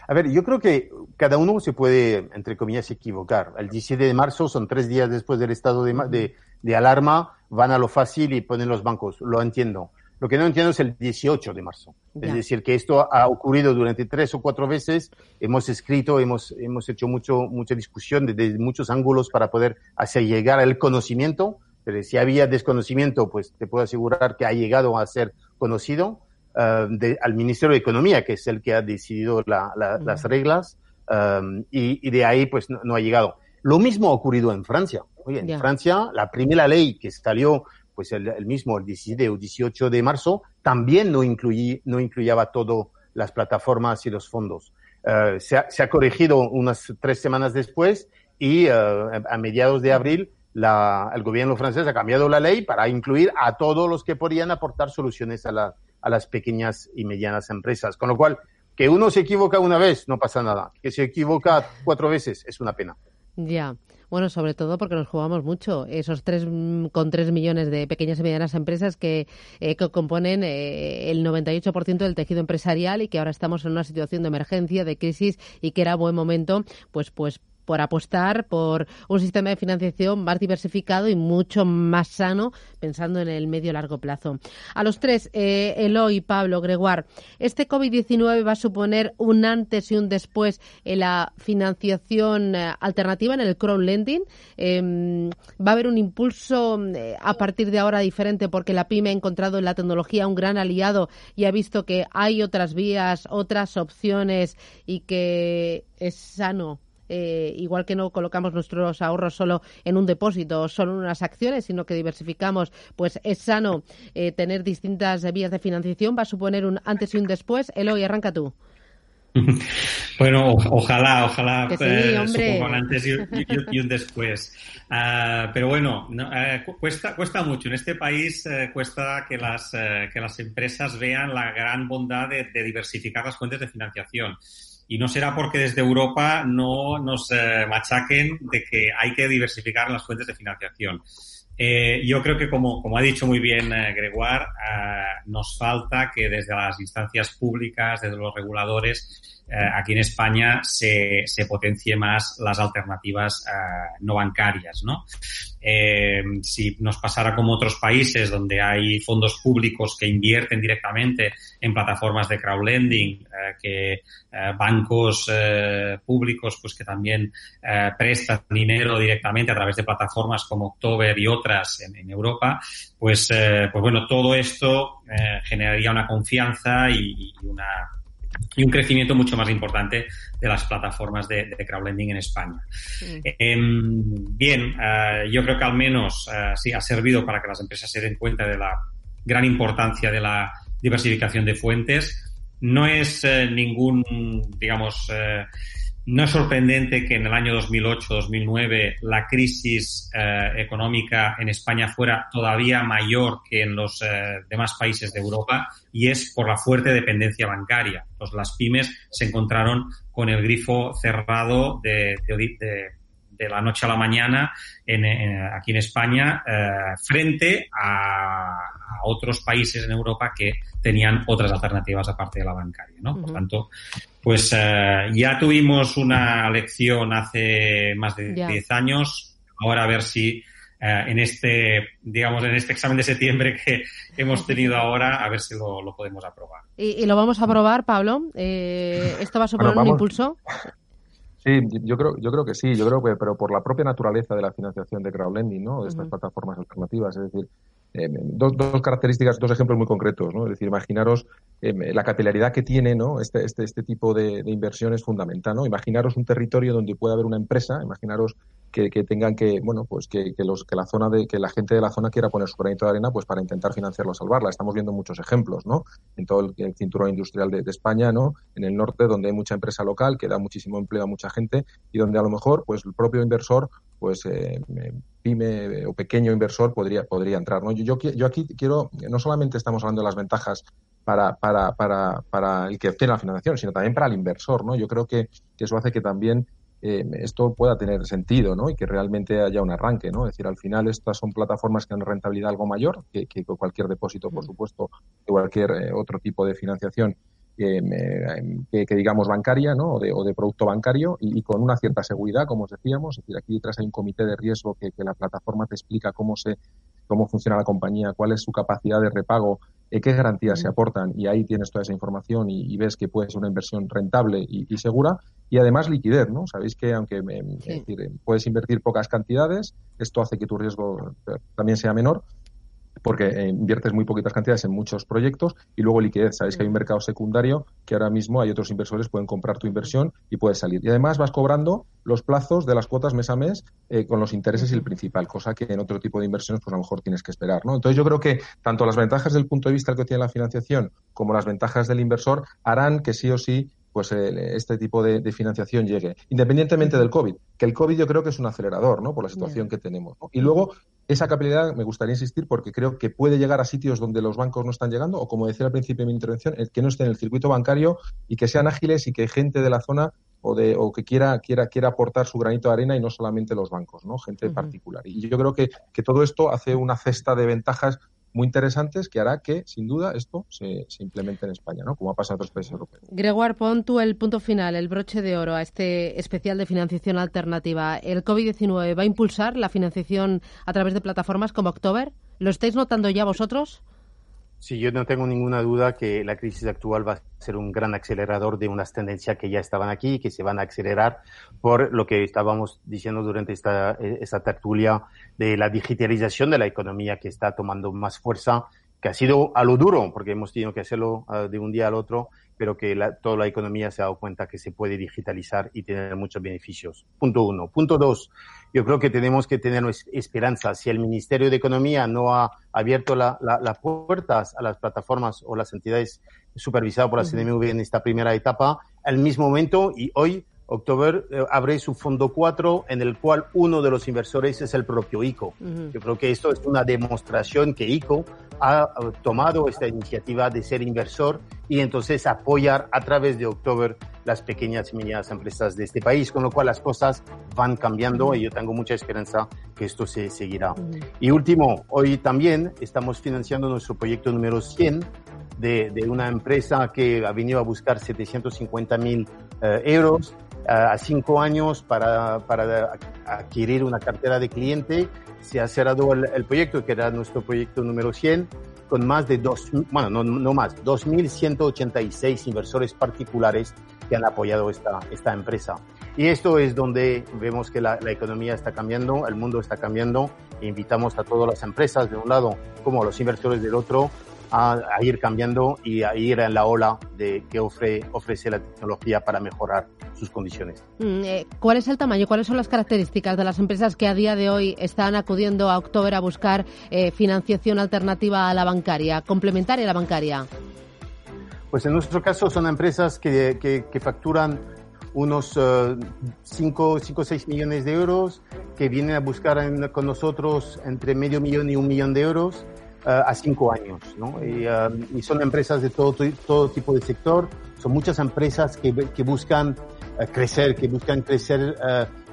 A ver, yo creo que cada uno se puede, entre comillas, equivocar. El 17 de marzo son tres días después del estado de, de, alarma, van a lo fácil y ponen los bancos. Lo entiendo. Lo que no entiendo es el 18 de marzo. Es decir, que esto ha ocurrido durante tres o cuatro veces. Hemos escrito, hemos, hemos hecho mucho, mucha discusión desde muchos ángulos para poder hacer llegar el conocimiento. Pero si había desconocimiento, pues te puedo asegurar que ha llegado a ser conocido. Eh, al Ministerio de Economía, que es el que ha decidido las reglas, um, y, de ahí pues no, ha llegado. Lo mismo ha ocurrido en Francia. Oye, en Francia, la primera ley que salió pues el, mismo, el 17 o 18 de marzo, también no, incluí, no incluyaba todo las plataformas y los fondos. Uh, se, ha, corregido unas tres semanas después y uh, a mediados de abril la, el gobierno francés ha cambiado la ley para incluir a todos los que podían aportar soluciones a la, a las pequeñas y medianas empresas. Con lo cual, que uno se equivoca una vez, no pasa nada. Que se equivoca cuatro veces, es una pena. Ya. Bueno, sobre todo porque nos jugamos mucho. Esos tres mm, con tres millones de pequeñas y medianas empresas que, eh, que componen eh, el 98% del tejido empresarial y que ahora estamos en una situación de emergencia, de crisis y que era buen momento, pues, pues por apostar por un sistema de financiación más diversificado y mucho más sano, pensando en el medio largo plazo. A los tres, eh, Eloy, Pablo, Gregoire, ¿este COVID-19 va a suponer un antes y un después en la financiación eh, alternativa, en el crowdlending? Eh, ¿Va a haber un impulso eh, a partir de ahora diferente porque la PYME ha encontrado en la tecnología un gran aliado y ha visto que hay otras vías, otras opciones y que es sano eh, igual que no colocamos nuestros ahorros solo en un depósito o solo en unas acciones, sino que diversificamos, pues es sano eh, tener distintas vías de financiación. Va a suponer un antes y un después. Eloy, arranca tú. Bueno, ojalá, ojalá eh, un antes y, un después. Ah, pero bueno, cuesta, cuesta mucho. En este país cuesta que las, que las empresas vean la gran bondad de diversificar las fuentes de financiación y no será porque desde Europa no nos eh, machaquen de que hay que diversificar las fuentes de financiación. Eh, yo creo que, como, como ha dicho muy bien eh, Gregoire, nos falta que desde las instancias públicas, desde los reguladores, aquí en España se, se potencie más las alternativas no bancarias, ¿no? eh, si nos pasara como otros países donde hay fondos públicos que invierten directamente en plataformas de crowdlending, eh, que eh, bancos públicos pues que también prestan dinero directamente a través de plataformas como October y otras en, Europa, pues, pues bueno, todo esto generaría una confianza y una y un crecimiento mucho más importante de las plataformas de, crowdlending en España. Em, bien, eh, yo creo que al menos uh, sí ha servido para que las empresas se den cuenta de la gran importancia de la diversificación de fuentes. No es eh, ningún, digamos, no es sorprendente que en el año 2008-2009 la crisis eh, económica en España fuera todavía mayor que en los eh, demás países de Europa y es por la fuerte dependencia bancaria. Pues las pymes se encontraron con el grifo cerrado de, de, la noche a la mañana en, aquí en España eh, frente a, otros países en Europa que tenían otras alternativas aparte de la bancaria. ¿no? Por tanto, pues eh, ya tuvimos una lección hace más de 10 años. Ahora a ver si eh, en este, digamos, en este examen de septiembre que hemos tenido ahora, a ver si lo, podemos aprobar. ¿Y, lo vamos a aprobar, Pablo? Eh, ¿Esto va a suponer un impulso? Sí, yo creo, yo creo que sí, yo creo que, pero por la propia naturaleza de la financiación de crowdlending, ¿no? De estas plataformas alternativas, es decir, eh, dos, características, dos ejemplos muy concretos, ¿no? Es decir, imaginaros eh, la capilaridad que tiene, ¿no? Este, este, este tipo de, de, inversión es fundamental, ¿no? Imaginaros un territorio donde pueda haber una empresa, imaginaros que, que tengan que, bueno, pues que, que, los, que la zona de, que la gente de la zona quiera poner su granito de arena, pues para intentar financiarlo o salvarla. Estamos viendo muchos ejemplos, ¿no? En todo el, cinturón industrial de, de, España, ¿no? En el norte, donde hay mucha empresa local que da muchísimo empleo a mucha gente y donde a lo mejor, pues el propio inversor, pues eh, pyme o pequeño inversor podría, podría entrar. ¿no? Yo, yo, aquí quiero, no solamente estamos hablando de las ventajas para, para, para, para el que obtiene la financiación, sino también para el inversor. ¿no? Yo creo que, eso hace que también eh, esto pueda tener sentido ¿no? y que realmente haya un arranque. ¿no? Es decir, al final estas son plataformas que han rentabilidad algo mayor que, que cualquier depósito, por supuesto, que cualquier eh, otro tipo de financiación que, que, digamos bancaria ¿no? o, de, o de producto bancario y, con una cierta seguridad, como os decíamos. Es decir, aquí detrás hay un comité de riesgo que, que la plataforma te explica cómo, se, cómo funciona la compañía, cuál es su capacidad de repago, eh, qué garantías se aportan y ahí tienes toda esa información y, ves que puede ser una inversión rentable y, segura y además liquidez, ¿no? Sabéis que aunque decir, puedes invertir pocas cantidades, esto hace que tu riesgo eh, también sea menor porque eh, inviertes muy poquitas cantidades en muchos proyectos y luego liquidez. Sabéis que hay un mercado secundario que ahora mismo hay otros inversores pueden comprar tu inversión y puedes salir. Y además vas cobrando los plazos de las cuotas mes a mes eh, con los intereses y el principal, cosa que en otro tipo de inversiones pues a lo mejor tienes que esperar. ¿no? Entonces yo creo que tanto las ventajas del punto de vista que tiene la financiación como las ventajas del inversor harán que sí o sí pues este tipo de, financiación llegue, independientemente del COVID, que el COVID yo creo que es un acelerador, ¿no? Por la situación que tenemos. Y luego esa capilaridad me gustaría insistir porque creo que puede llegar a sitios donde los bancos no están llegando o, como decía al principio de mi intervención, que no esté en el circuito bancario y que sean ágiles y que gente de la zona o, de, o que quiera, quiera, quiera aportar su granito de arena y no solamente los bancos, ¿no? Gente particular. Y yo creo que, que todo esto hace una cesta de ventajas muy interesantes que hará que, sin duda, esto se, implemente en España, ¿no? como ha pasado en otros países europeos. Gregoire, pon tú el punto final, el broche de oro a este especial de financiación alternativa. ¿El COVID-19 va a impulsar la financiación a través de plataformas como October? ¿Lo estáis notando ya vosotros? Sí, yo no tengo ninguna duda que la crisis actual va a ser un gran acelerador de unas tendencias que ya estaban aquí y que se van a acelerar por lo que estábamos diciendo durante esta, esta tertulia de la digitalización de la economía que está tomando más fuerza, que ha sido a lo duro, porque hemos tenido que hacerlo ah, de un día al otro, pero que la, toda la economía se ha dado cuenta que se puede digitalizar y tener muchos beneficios. Punto uno. Punto dos, yo creo que tenemos que tener esperanza. Si el Ministerio de Economía no ha abierto las puertas a las plataformas o las entidades supervisadas por la CNMV en esta primera etapa, al mismo momento y hoy October eh, abre su fondo 4 en el cual uno de los inversores es el propio ICO. Yo creo que esto es una demostración que ICO ha tomado esta iniciativa de ser inversor y entonces apoyar a través de October las pequeñas y medianas empresas de este país, con lo cual las cosas van cambiando y yo tengo mucha esperanza que esto se seguirá. Y último, hoy también estamos financiando nuestro proyecto número 100 de, de una empresa que ha venido a buscar 750 mil eh, euros a cinco años para, para adquirir una cartera de cliente. Se ha cerrado el, el, proyecto, que era nuestro proyecto número 100, con más de dos, bueno, no, no más, 2.186 inversores particulares que han apoyado esta, esta empresa. Y esto es donde vemos que la, la economía está cambiando, el mundo está cambiando. E invitamos a todas las empresas de un lado como a los inversores del otro a, a, ir cambiando y a ir en la ola de que ofre, ofrece la tecnología para mejorar sus condiciones. Mm, eh, ¿Cuál es el tamaño? ¿Cuáles son las características de las empresas que a día de hoy están acudiendo a October a buscar eh, financiación alternativa a la bancaria, complementaria a la bancaria? Pues en nuestro caso son empresas que, que, que facturan unos 5 uh, o 6 millones de euros, que vienen a buscar en, con nosotros entre medio millón y un millón de euros uh, a cinco años. ¿no? Y, uh, y, son empresas de todo, todo tipo de sector, son muchas empresas que, que buscan crecer, que buscan crecer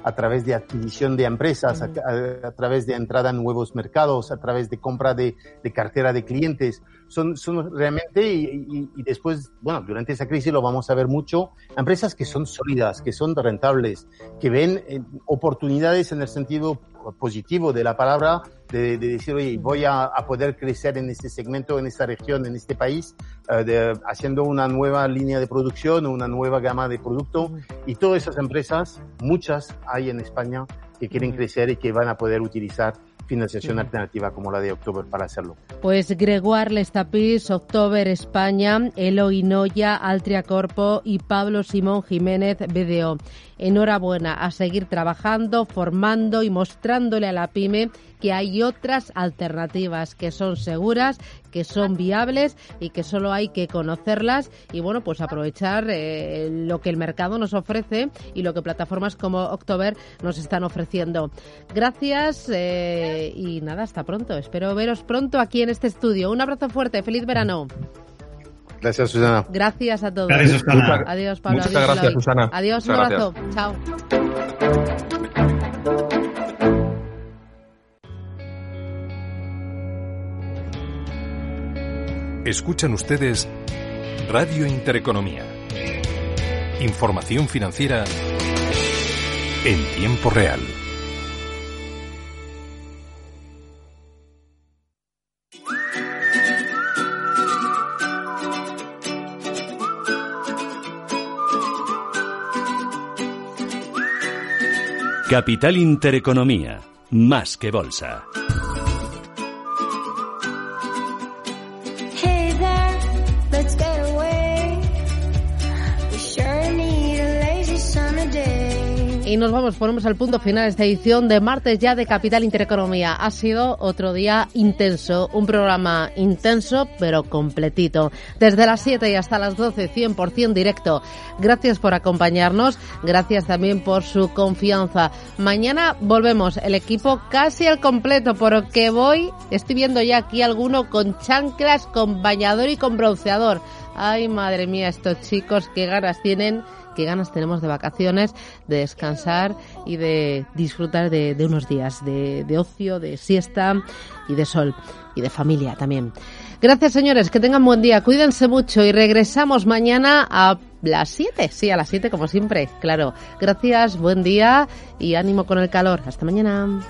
a través de adquisición de empresas, a, a, a, través de entrada en nuevos mercados, a través de compra de, de cartera de clientes. Son, son realmente, y, y, y, después, bueno, durante esa crisis lo vamos a ver mucho, empresas que son sólidas, que son rentables, que ven eh, oportunidades en el sentido positivo de la palabra, de, de decir, oye, voy a, a, poder crecer en este segmento, en esta región, en este país, uh, de, haciendo una nueva línea de producción, una nueva gama de producto. Y todas esas empresas, muchas hay en España, que quieren crecer y que van a poder utilizar financiación alternativa como la de October para hacerlo. Pues Gregoire Lestapis, October España, Eloy Noya, Altria Corpo y Pablo Simón Jiménez BDO. Enhorabuena a seguir trabajando, formando y mostrándole a la pyme que hay otras alternativas que son seguras, que son viables y que solo hay que conocerlas y bueno, pues aprovechar eh, lo que el mercado nos ofrece y lo que plataformas como October nos están ofreciendo. Gracias eh, y nada, hasta pronto. Espero veros pronto aquí en este estudio. Un abrazo fuerte, feliz verano. Gracias, Susana. Gracias a todos. Gracias, Susana. Adiós, Pablo. Muchas Adiós, gracias, Eloy. Susana. Adiós, Muchas un abrazo. Chao. Escuchan ustedes Radio Intereconomía. Información financiera en tiempo real. Capital Intereconomía, más que bolsa. Y nos vamos, ponemos al punto final esta edición de martes ya de Capital Intereconomía. Ha sido otro día intenso, un programa intenso pero completito. Desde las 7 y hasta las 12, 100% directo. Gracias por acompañarnos, gracias también por su confianza. Mañana volvemos, el equipo casi al completo, porque voy, estoy viendo ya aquí alguno con chanclas, con bañador y con bronceador. Ay, madre mía, estos chicos, qué ganas tienen qué ganas tenemos de vacaciones, de descansar y de disfrutar de, de unos días de, de ocio, de siesta y de sol y de familia también. Gracias, señores. Que tengan buen día. Cuídense mucho y regresamos mañana a las 7. Sí, a las 7 como siempre. Claro. Gracias, buen día y ánimo con el calor. Hasta mañana.